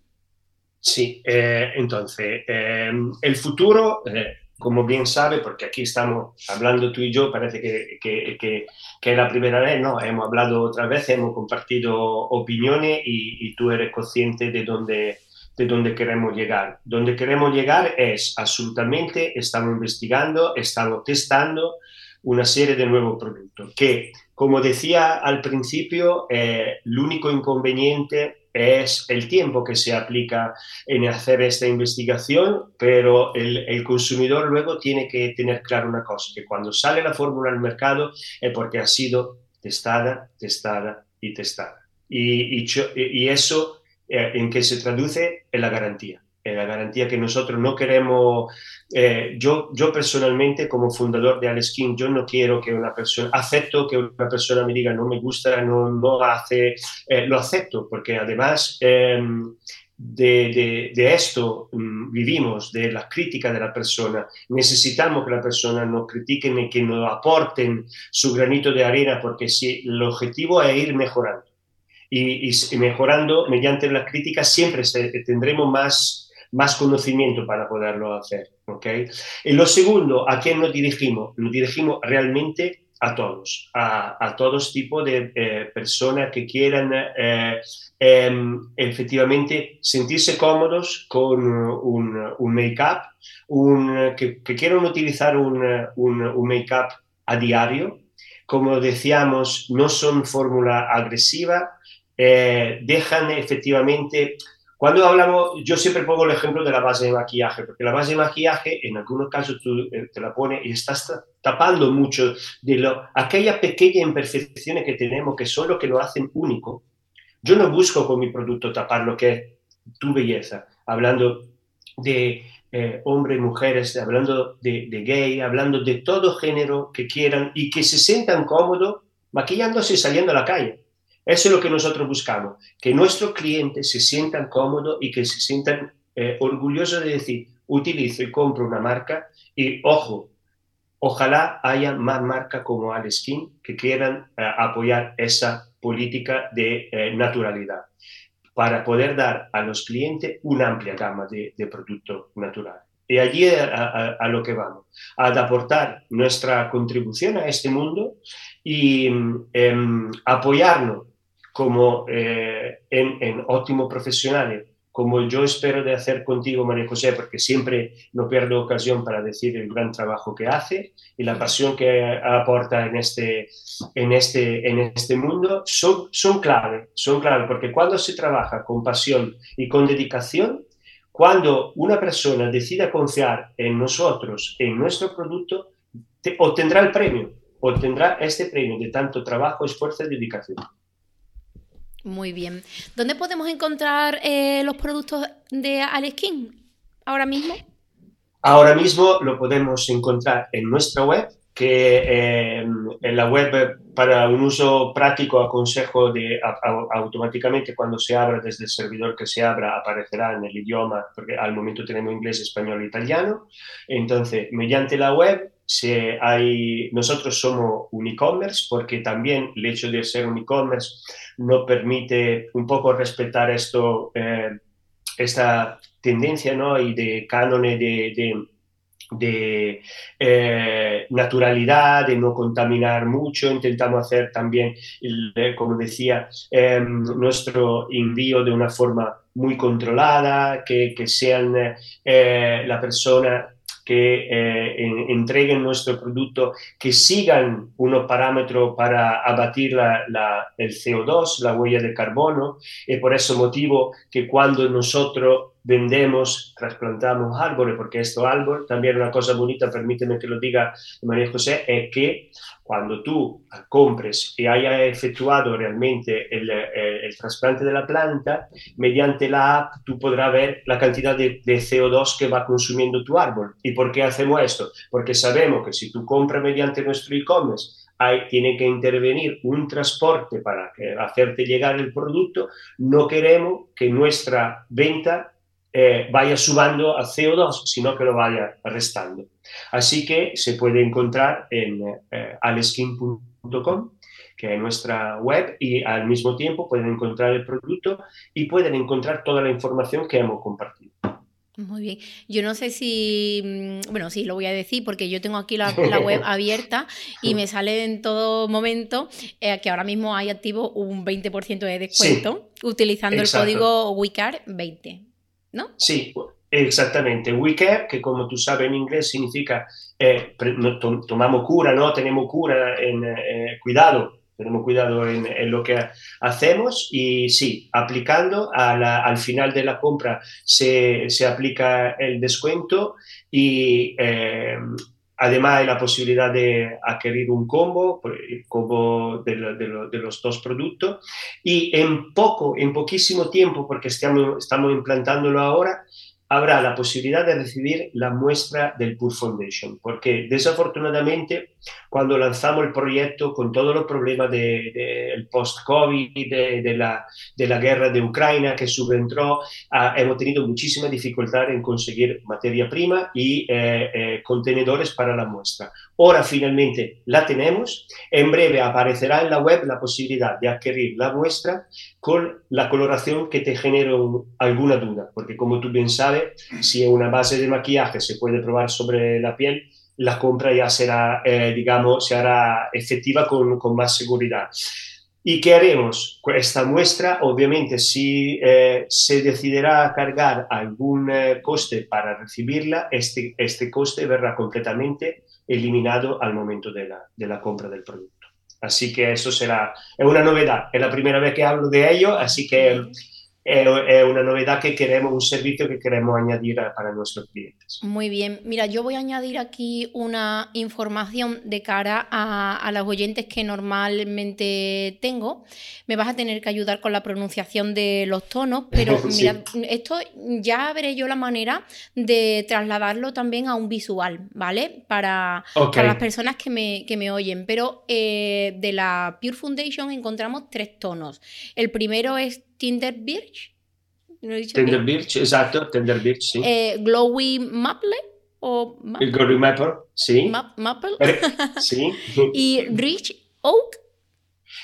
Sí, eh, entonces, eh, el futuro, eh, como bien sabe, porque aquí estamos hablando tú y yo, parece que, que, que, es la primera vez, ¿no? Hemos hablado otra vez, hemos compartido opiniones y, y tú eres consciente de dónde de dónde queremos llegar. Donde queremos llegar es absolutamente, estamos investigando, estamos testando una serie de nuevos productos que, como decía al principio, eh, el único inconveniente es el tiempo que se aplica en hacer esta investigación, pero el, el, consumidor luego tiene que tener claro una cosa, que cuando sale la fórmula al mercado es porque ha sido testada, testada y testada. Y, y, y eso eh, en qué se traduce en la garantía. En la garantía que nosotros no queremos, eh, yo, yo personalmente como fundador de Aleskin, yo no quiero que una persona, acepto que una persona me diga no me gusta, no, no hace, eh, lo acepto, porque además em, de, de, esto mm, vivimos, de la crítica de la persona. Necesitamos que la persona nos critiquen y que nos aporten su granito de arena, porque si el objetivo es ir mejorando y, mejorando mediante las críticas siempre tendremos más, más conocimiento para poderlo hacer. ¿okay? Y lo segundo, ¿a quién nos dirigimos? Nos dirigimos realmente a todos, a, a todos tipos de eh, personas que quieran eh, em, efectivamente sentirse cómodos con un, un make-up, que, que, quieran utilizar un, un, un make-up a diario. Como decíamos, no son fórmula agresiva, eh, dejan efectivamente... Cuando hablamos, yo siempre pongo el ejemplo de la base de maquillaje, porque la base de maquillaje, en algunos casos tú eh, te la pones y estás tapando mucho de lo, aquellas pequeñas imperfecciones que tenemos que son lo que lo hacen único. Yo no busco con mi producto tapar lo que es tu belleza, hablando de eh, hombres, mujeres, hablando de, de, gay, hablando de todo género que quieran y que se sientan cómodos maquillándose y saliendo a la calle. Eso es lo que nosotros buscamos, que nuestros clientes se sientan cómodos y que se sientan eh, orgullosos de decir, utilizo y compro una marca y ojo, ojalá haya más marcas como Aleskin que quieran eh, apoyar esa política de eh, naturalidad para poder dar a los clientes una amplia gama de, productos naturales. Y allí a, a, lo que vamos, a aportar nuestra contribución a este mundo y em, apoyarnos como eh, en, ótimos profesionales, como yo espero de hacer contigo, María José, porque siempre no pierdo ocasión para decir el gran trabajo que hace y la pasión que aporta en este, en este, en este mundo, son, son clave, son clave, porque cuando se trabaja con pasión y con dedicación, cuando una persona decida confiar en nosotros, en nuestro producto, obtendrá el premio, obtendrá este premio de tanto trabajo, esfuerzo y dedicación. Muy bien. ¿Dónde podemos encontrar eh, los productos de Aleskin ahora mismo? Ahora mismo lo podemos encontrar en nuestra web, que eh, en la web para un uso práctico aconsejo de automáticamente cuando se abra desde el servidor que se abra aparecerá en el idioma, porque al momento tenemos inglés, español e italiano. Entonces, mediante la web si hay, nosotros somos un e-commerce porque también el hecho de ser un e-commerce nos permite un poco respetar esto, eh, esta tendencia ¿no? y de cánones de, de, eh, naturalidad, de no contaminar mucho. Intentamos hacer también, eh, como decía, em, nuestro envío de una forma muy controlada, que, que sean la persona que eh, entreguen nuestro producto, que sigan unos parámetros para abatir el CO2, la huella de carbono, y por ese motivo que cuando nosotros vendemos, trasplantamos árboles, porque esto árbol, también una cosa bonita, permíteme que lo diga María José, es que cuando tú compres y haya efectuado realmente el, eh, el, trasplante de la planta, mediante la app tú podrás ver la cantidad de, de CO2 que va consumiendo tu árbol. ¿Y por qué hacemos esto? Porque sabemos que si tú compras mediante nuestro e-commerce, tiene que intervenir un transporte para que, hacerte llegar el producto, no queremos que nuestra venta eh, vaya subiendo a CO2, sino que lo vaya restando. Así que se puede encontrar en eh, aleskin.com, que es nuestra web, y al mismo tiempo pueden encontrar el producto y pueden encontrar toda la información que hemos compartido. Muy bien. Yo no sé si, mm, bueno, sí, lo voy a decir porque yo tengo aquí la, *laughs* web abierta y me sale en todo momento eh, que ahora mismo hay activo un 20% de descuento utilizando el código WICAR20, ¿no? Sí, exactamente. WICAR, que como tú sabes en inglés significa eh, tomamos cura, ¿no? Tenemos cura en eh, cuidado tenemos cuidado en, lo que hacemos y sí, aplicando al final de la compra se, aplica el descuento y eh, además hay la posibilidad de adquirir un combo, el combo de, los dos productos. Y en poco, en poquísimo tiempo, porque estamos, estamos implantándolo ahora, habrá la posibilidad de recibir la muestra del Pure Foundation, porque desafortunadamente cuando lanzamos el proyecto con todos los problemas del de, post-COVID, de, la, de la guerra de Ucrania que subentró, ah, hemos tenido muchísima dificultad en conseguir materia prima y eh, eh, contenedores para la muestra. Ahora finalmente la tenemos, en breve aparecerá en la web la posibilidad de adquirir la muestra con la coloración que te genere alguna duda, porque como tú bien sabes, si una base de maquillaje se puede probar sobre la piel, la compra ya será, eh, digamos, se hará efectiva con, con, más seguridad. ¿Y qué haremos? Esta muestra, obviamente, si eh, se decidirá cargar algún eh, coste para recibirla, este, este coste verá completamente eliminado al momento de la, de la compra del producto. Así que eso será, es una novedad, es la primera vez que hablo de ello, así que es una novedad que queremos, un servicio que queremos añadir para nuestros clientes. Muy bien, mira, yo voy a añadir aquí una información de cara a, a los oyentes que normalmente tengo. Me vas a tener que ayudar con la pronunciación de los tonos, pero *laughs* mira, esto ya veré yo la manera de trasladarlo también a un visual, ¿vale? Para, para las personas que me, que me oyen. Pero eh, de la Pure Foundation encontramos tres tonos. El primero es Tinder Birch. Tinder Birch, exacto, Tinder Birch, sí. Eh, Glowy Maple. O El Glowy Maple, sí. Maple. *laughs* sí. y Rich Oak.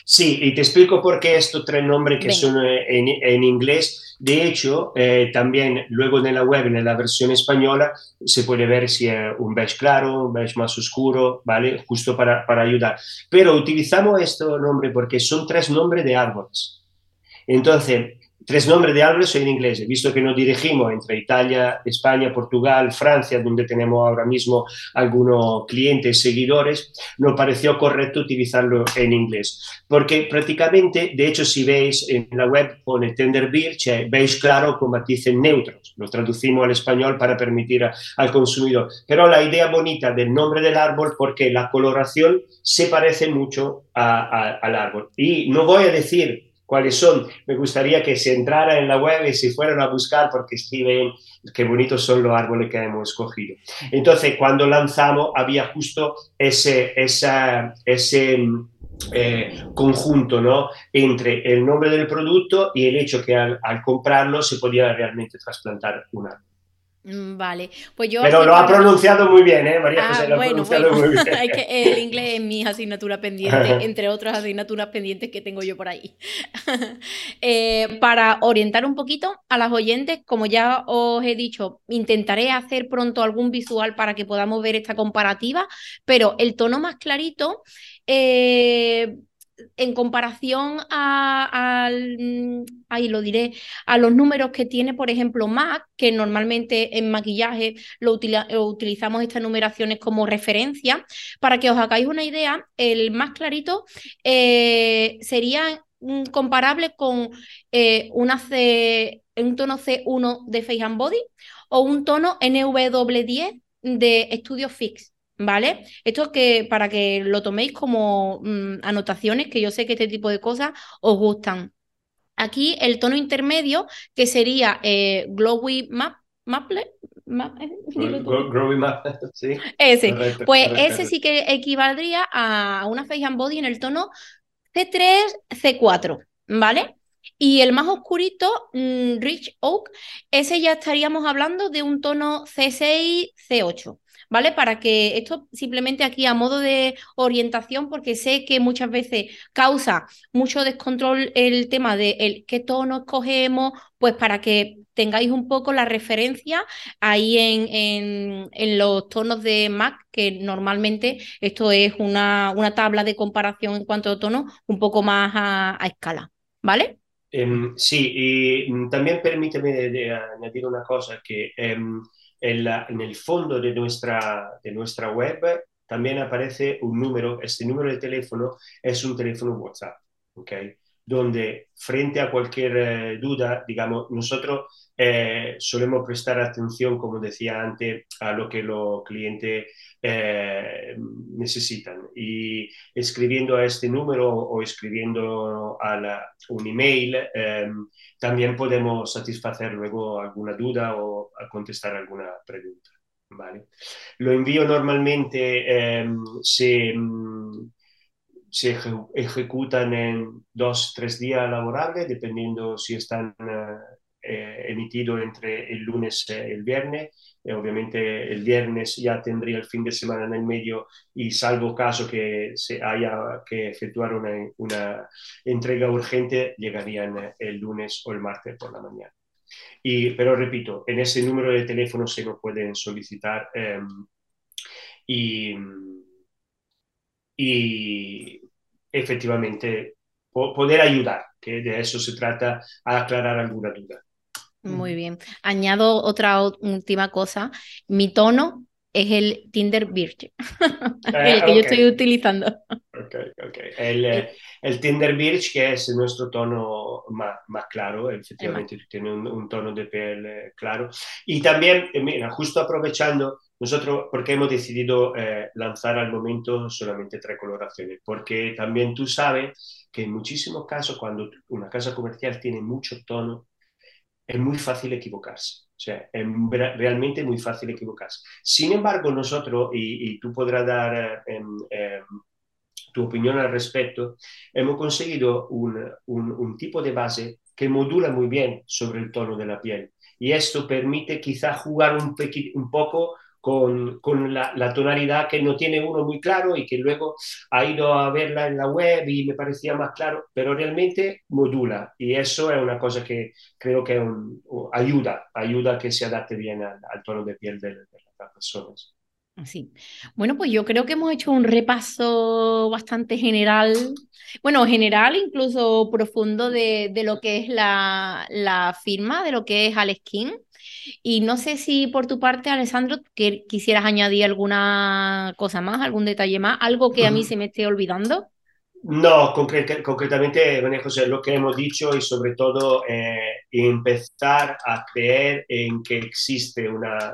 Sí, y te explico por qué estos tres nombres que son eh, en, inglés. De hecho, eh, también luego en la web, en la versión española, se puede ver si es un beige claro, un beige más oscuro, ¿vale? Justo para, para ayudar. Pero utilizamos estos nombres porque son tres nombres de árboles. Entonces, tres nombres de árboles son en inglés, visto que nos dirigimos entre Italia, España, Portugal, Francia, donde tenemos ahora mismo algunos clientes, seguidores, nos pareció correcto utilizarlo en inglés. Porque prácticamente, de hecho, si veis en la web pone Tender Birch, veis claro con matices neutros. Lo traducimos al español para permitir al consumidor. Pero la idea bonita del nombre del árbol, porque la coloración se parece mucho al árbol. Y no voy a decir cuáles son. Me gustaría que se entrara en la web y se fueran a buscar porque escriben qué bonitos son los árboles que hemos escogido. Entonces, cuando lanzamos, había justo ese, esa, ese eh, conjunto ¿no? entre el nombre del producto y el hecho que al, al comprarlo se podía realmente trasplantar un árbol. Mm, vale, pues yo... Pero lo ha pronunciado muy bien, ¿eh, María José? Ah, bueno, bueno. *laughs* que el inglés es mi asignatura pendiente, *laughs* entre otras asignaturas pendientes que tengo yo por ahí. *laughs* Eh, para orientar un poquito a las oyentes, como ya os he dicho, intentaré hacer pronto algún visual para que podamos ver esta comparativa, pero el tono más clarito... Eh, en comparación a, al, mm, ahí lo diré, a los números que tiene, por ejemplo, MAC, que normalmente en maquillaje lo, utilizamos estas numeraciones como referencia, para que os hagáis una idea, el más clarito eh, sería mm, comparable con eh, una C, un tono C1 de Face and Body o un tono NW10 de Studio Fix. ¿Vale? Esto que para que lo toméis como mm, anotaciones, que yo sé que este tipo de cosas os gustan. Aquí el tono intermedio, que sería eh, Glowy Map, Maple, eh, *laughs* *laughs* sí. Ese. pues ese sí que equivaldría a una Face and Body en el tono C3, C4, ¿vale? Y el más oscurito, mm, Rich Oak, ese ya estaríamos hablando de un tono C6, C8. ¿Vale? Para que esto simplemente aquí a modo de orientación, porque sé que muchas veces causa mucho descontrol el tema de el, qué tono escogemos, pues para que tengáis un poco la referencia ahí en, en, los tonos de Mac, que normalmente esto es una, una, tabla de comparación en cuanto a tono un poco más a, escala, ¿vale? Em, sí, y también permíteme añadir una cosa, que em, en, el fondo de nuestra, de nuestra web también aparece un número, este número de teléfono es un teléfono WhatsApp, ¿ok? Donde frente a cualquier eh, duda, digamos, nosotros eh, solemos prestar atención, como decía antes, a lo que los clientes eh, necesitan. Y escribiendo a este número o escribiendo a un email, también podemos satisfacer luego alguna duda o contestar alguna pregunta. ¿vale? Lo envío normalmente em, se, mm, se ejecutan en dos, tres días laborables, dependiendo si están eh, eh, emitidos entre el lunes y el viernes. obviamente el viernes ya tendría el fin de semana en el medio y salvo caso que se haya que efectuar una, una entrega urgente, llegarían el lunes o el martes por la mañana. Y, pero repito, en ese número de teléfono se lo pueden solicitar em, y, y, efectivamente poder ayudar, que de eso se trata, a aclarar alguna duda. Muy bien. Añado otra última cosa. Mi tono es el Tinder Birch, *laughs* el que yo estoy utilizando. Ok, ok. El, eh, el, Tinder Birch, que es nuestro tono más, más claro, efectivamente tiene un, tono de piel eh, claro. Y también, eh, mira, justo aprovechando, nosotros, porque hemos decidido lanzar al momento solamente tres coloraciones, porque también tú sabes que en muchísimos casos, cuando una casa comercial tiene mucho tono, es muy fácil equivocarse. O sea, es realmente muy fácil equivocarse. Sin embargo, nosotros, y, tú podrás dar eh, em, em, tu opinión al respecto, hemos conseguido un, tipo de base que modula muy bien sobre el tono de la piel. Y esto permite quizá jugar un poco con, la, tonalidad que no tiene uno muy claro y que luego ha ido a verla en la web y me parecía más claro, pero realmente modula y eso es una cosa que creo que ayuda, ayuda a que se adapte bien al, tono de piel de, las personas. Sí. Bueno, pues yo creo que hemos hecho un repaso bastante general, bueno, general, incluso profundo de, de lo que es la, la, firma, de lo que es Aleskin. Y no sé si por tu parte, Alessandro, que quisieras añadir alguna cosa más, algún detalle más, algo que a mí se me esté olvidando. No, concretamente, María José, lo que hemos dicho y sobre todo eh, empezar a creer en que existe una,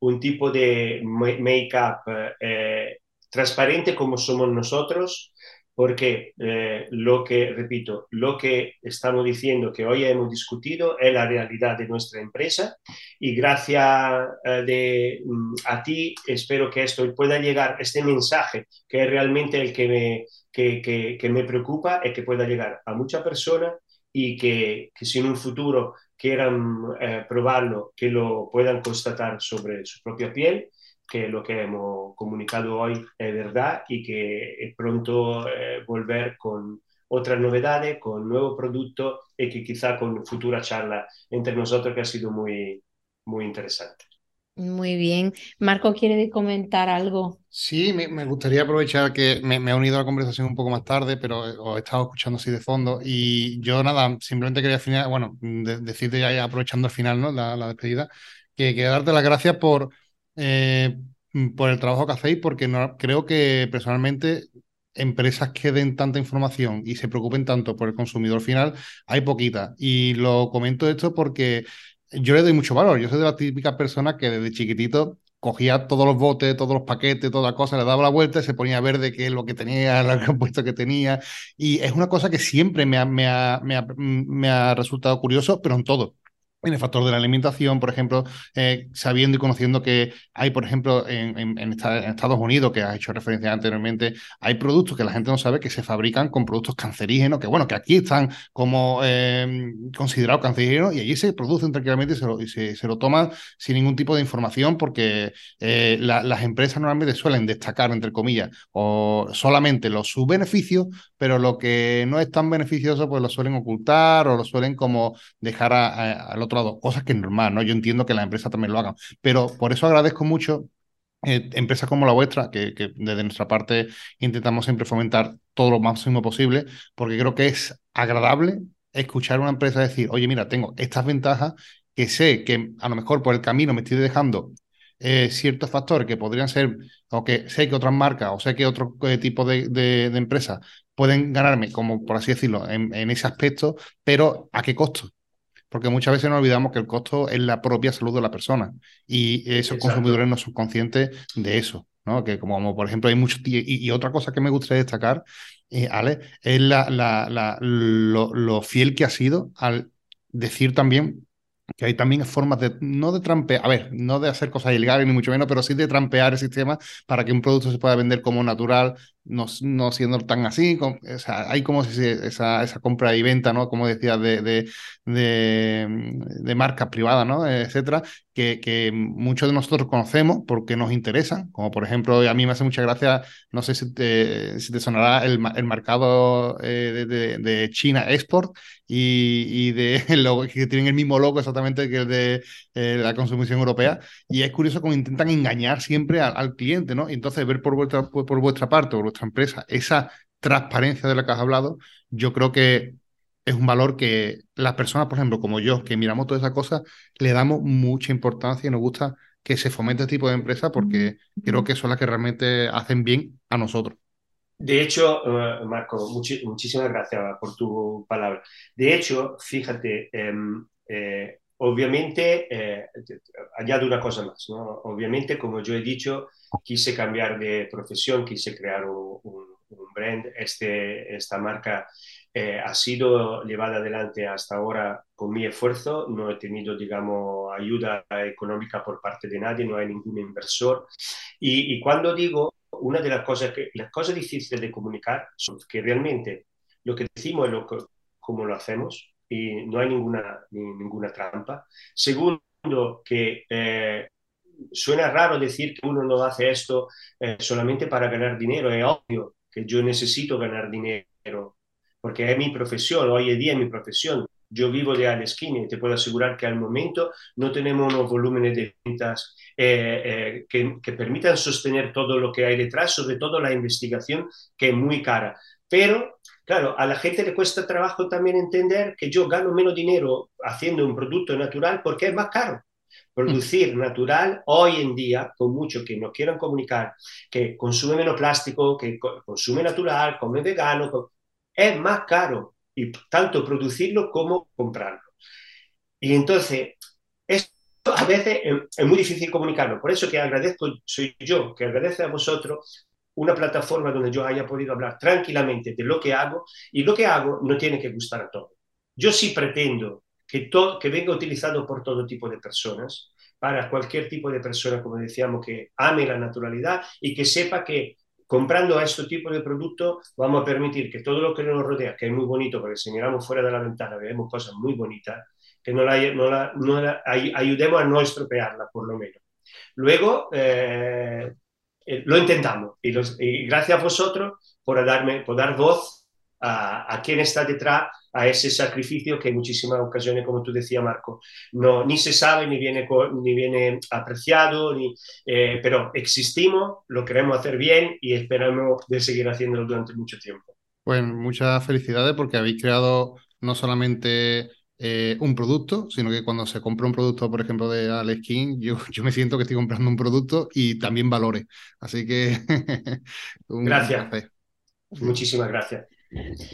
un tipo de make-up eh, transparente como somos nosotros, porque eh, lo que, repito, lo que estamos diciendo que hoy hemos discutido es la realidad de nuestra empresa y gracias eh, mm, a ti espero que esto pueda llegar, este mensaje que es realmente el que me, que, que me preocupa, es que pueda llegar a muchas personas y que, que, si en un futuro quieran eh, probarlo, que lo puedan constatar sobre su propia piel que lo que hemos comunicado hoy es verdad y que pronto eh, volver con otras novedades, con nuevos productos y que quizá con futura charla entre nosotros que ha sido muy, muy interesante. Muy bien. Marco, ¿quiere comentar algo? Sí, me, gustaría aprovechar que me, me, he unido a la conversación un poco más tarde, pero os he estado escuchando así de fondo. Y yo nada, simplemente quería final, bueno, decirte ya, aprovechando el final, ¿no? La, la despedida, que, que darte las gracias por, eh, por el trabajo que hacéis, porque no, creo que personalmente empresas que den tanta información y se preocupen tanto por el consumidor final, hay poquitas. Y lo comento esto porque yo le doy mucho valor. Yo soy de las típicas personas que desde chiquitito cogía todos los botes, todos los paquetes, todas las cosas, le daba la vuelta se ponía a ver de qué es lo que tenía, *laughs* el compuesto que tenía. Y es una cosa que siempre me me me ha resultado curioso, pero en todo en el factor de la alimentación, por ejemplo, eh, sabiendo y conociendo que hay, por ejemplo, en, Estados Unidos, que has hecho referencia anteriormente, hay productos que la gente no sabe que se fabrican con productos cancerígenos, que bueno, que aquí están como eh, considerados cancerígenos y allí se producen tranquilamente y se lo, toman sin ningún tipo de información porque eh, las empresas normalmente suelen destacar, entre comillas, o solamente los sus beneficios, pero lo que no es tan beneficioso, pues lo suelen ocultar o lo suelen como dejar al otro lado, cosas que es normal, ¿no? Yo entiendo que las empresas también lo hagan, pero por eso agradezco mucho eh, empresas como la vuestra, que, desde nuestra parte intentamos siempre fomentar todo lo máximo posible, porque creo que es agradable escuchar a una empresa decir, oye, mira, tengo estas ventajas que sé que a lo mejor por el camino me estoy dejando eh, ciertos factores que podrían ser, o que sé que otras marcas, o sé que otro eh, tipo de, de, empresas pueden ganarme, como por así decirlo, en, en, ese aspecto, pero ¿a qué costo? Porque muchas veces nos olvidamos que el costo es la propia salud de la persona y esos consumidores no son conscientes de eso. ¿no? Que como, por ejemplo hay muchos... Y, otra cosa que me gustaría destacar, eh, Ale, es la, la, lo, fiel que ha sido al decir también que hay también formas de, no de trampear, a ver, no de hacer cosas ilegales ni mucho menos, pero sí de trampear el sistema para que un producto se pueda vender como natural, no, no siendo tan así. hay como esa, esa compra y venta, ¿no? Como decía, de, de, de, marcas privadas, ¿no? Etcétera, que, que, muchos de nosotros conocemos porque nos interesan. Como por ejemplo, a mí me hace mucha gracia, no sé si te, si te sonará el, el mercado eh, de, China Export y, y de *laughs* que tienen el mismo logo exactamente que el de eh, la consumición europea. Y es curioso cómo intentan engañar siempre al, cliente, ¿no? Entonces ver por vuestra, por vuestra parte, por empresa, esa transparencia de la que has hablado, yo creo que es un valor que las personas, por ejemplo, como yo, que miramos todas esas cosas, le damos mucha importancia y nos gusta que se fomente este tipo de empresas porque creo que son las que realmente hacen bien a nosotros. De hecho, eh, Marco, muchísimas gracias por tu palabra. De hecho, fíjate, em, eh, obviamente, eh, añado una cosa más, ¿no? Obviamente, como yo he dicho, quise cambiar de profesión, quise crear un, brand. Este, esta marca eh, ha sido llevada adelante hasta ahora con mi esfuerzo, no he tenido, digamos, ayuda económica por parte de nadie, no hay ningún inversor. Y, cuando digo, una de las cosas, que, las cosas difíciles de comunicar son que realmente lo que decimos es lo que, lo hacemos y no hay ninguna, ninguna trampa. Segundo, que eh, suena raro decir que uno no hace esto eh, solamente para ganar dinero. Es obvio que yo necesito ganar dinero porque es mi profesión, hoy en día es mi profesión. Yo vivo de Alesquine y te puedo asegurar que al momento no tenemos unos volúmenes de ventas eh, eh, que, que, permitan sostener todo lo que hay detrás, sobre todo la investigación, que es muy cara. Pero, claro, a la gente le cuesta trabajo también entender que yo gano menos dinero haciendo un producto natural porque es más caro producir natural hoy en día, con mucho que nos quieran comunicar, que consume menos plástico, que consume natural, come vegano, es más caro, y tanto producirlo como comprarlo. Y entonces, esto a veces es, muy difícil comunicarlo. Por eso que agradezco, soy yo, que agradezco a vosotros una plataforma donde yo haya podido hablar tranquilamente de lo que hago y lo que hago no tiene que gustar a todos. Yo sí pretendo que, que venga utilizado por todo tipo de personas, para cualquier tipo de persona, como decíamos, que ame la naturalidad y que sepa que comprando a este tipo de producto vamos a permitir que todo lo que nos rodea, que es muy bonito, porque si miramos fuera de la ventana vemos cosas muy bonitas, que no la, no la, no la ayudemos a no estropearla, por lo menos. Luego, eh, eh, lo intentamos y, los, y, gracias a vosotros por, darme, por dar voz a, a quien está detrás a ese sacrificio que en muchísimas ocasiones, como tú decías, Marco, no, ni se sabe, ni viene, ni viene apreciado, ni, eh, pero existimos, lo queremos hacer bien y esperamos de seguir haciéndolo durante mucho tiempo. Pues muchas felicidades porque habéis creado no solamente eh, un producto, sino que cuando se compra un producto, por ejemplo, de Alex King, yo, yo me siento que estoy comprando un producto y también valores. Así que... *laughs* Gracias. Muchísimas gracias.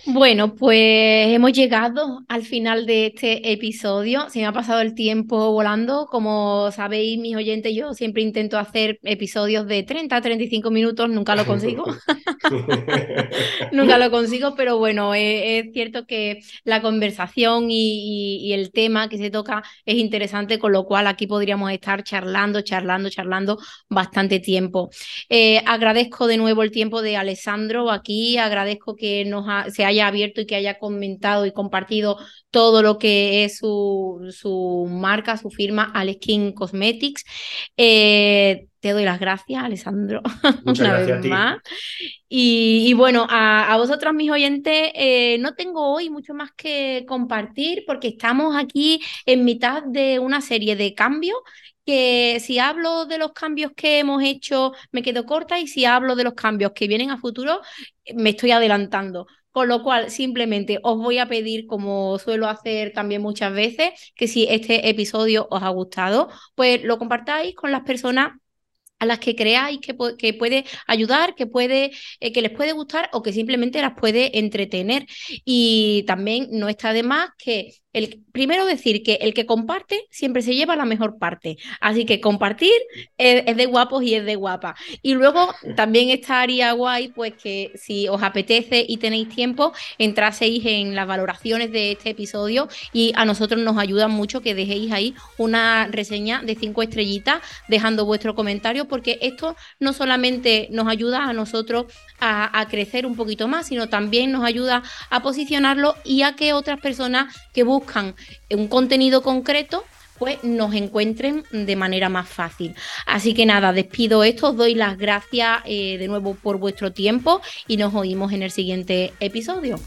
Bueno, pues hemos llegado al final de este episodio. Se me ha pasado el tiempo volando. Como sabéis, mis oyentes, yo siempre intento hacer episodios de 30 a 35 minutos. Nunca lo consigo. *laughs* *laughs* Nunca lo consigo, pero bueno, es, cierto que la conversación y, el tema que se toca es interesante, con lo cual aquí podríamos estar charlando, charlando, charlando bastante tiempo. Eh, agradezco de nuevo el tiempo de Alessandro aquí. Agradezco que nos se haya abierto y que haya comentado y compartido todo lo que es su, marca, su firma, Aleskin Cosmetics. Eh, te doy las gracias, Alessandro, *laughs* una vez más. Y, bueno, a, vosotros, mis oyentes, eh, no tengo hoy mucho más que compartir porque estamos aquí en mitad de una serie de cambios que si hablo de los cambios que hemos hecho me quedo corta y si hablo de los cambios que vienen a futuro me estoy adelantando. Con lo cual, simplemente os voy a pedir, como suelo hacer también muchas veces, que si este episodio os ha gustado, pues lo compartáis con las personas a las que creáis que, puede ayudar, que, puede, eh, que les puede gustar o que simplemente las puede entretener. Y también no está de más que el, primero decir que el que comparte siempre se lleva la mejor parte. Así que compartir es, de guapos y es de guapa. Y luego también estaría guay, pues que si os apetece y tenéis tiempo, entraseis en las valoraciones de este episodio y a nosotros nos ayuda mucho que dejéis ahí una reseña de cinco estrellitas dejando vuestro comentario, porque esto no solamente nos ayuda a nosotros a, crecer un poquito más, sino también nos ayuda a posicionarlo y a que otras personas que buscan buscan un contenido concreto, pues nos encuentren de manera más fácil. Así que nada, despido esto, os doy las gracias eh, de nuevo por vuestro tiempo y nos oímos en el siguiente episodio.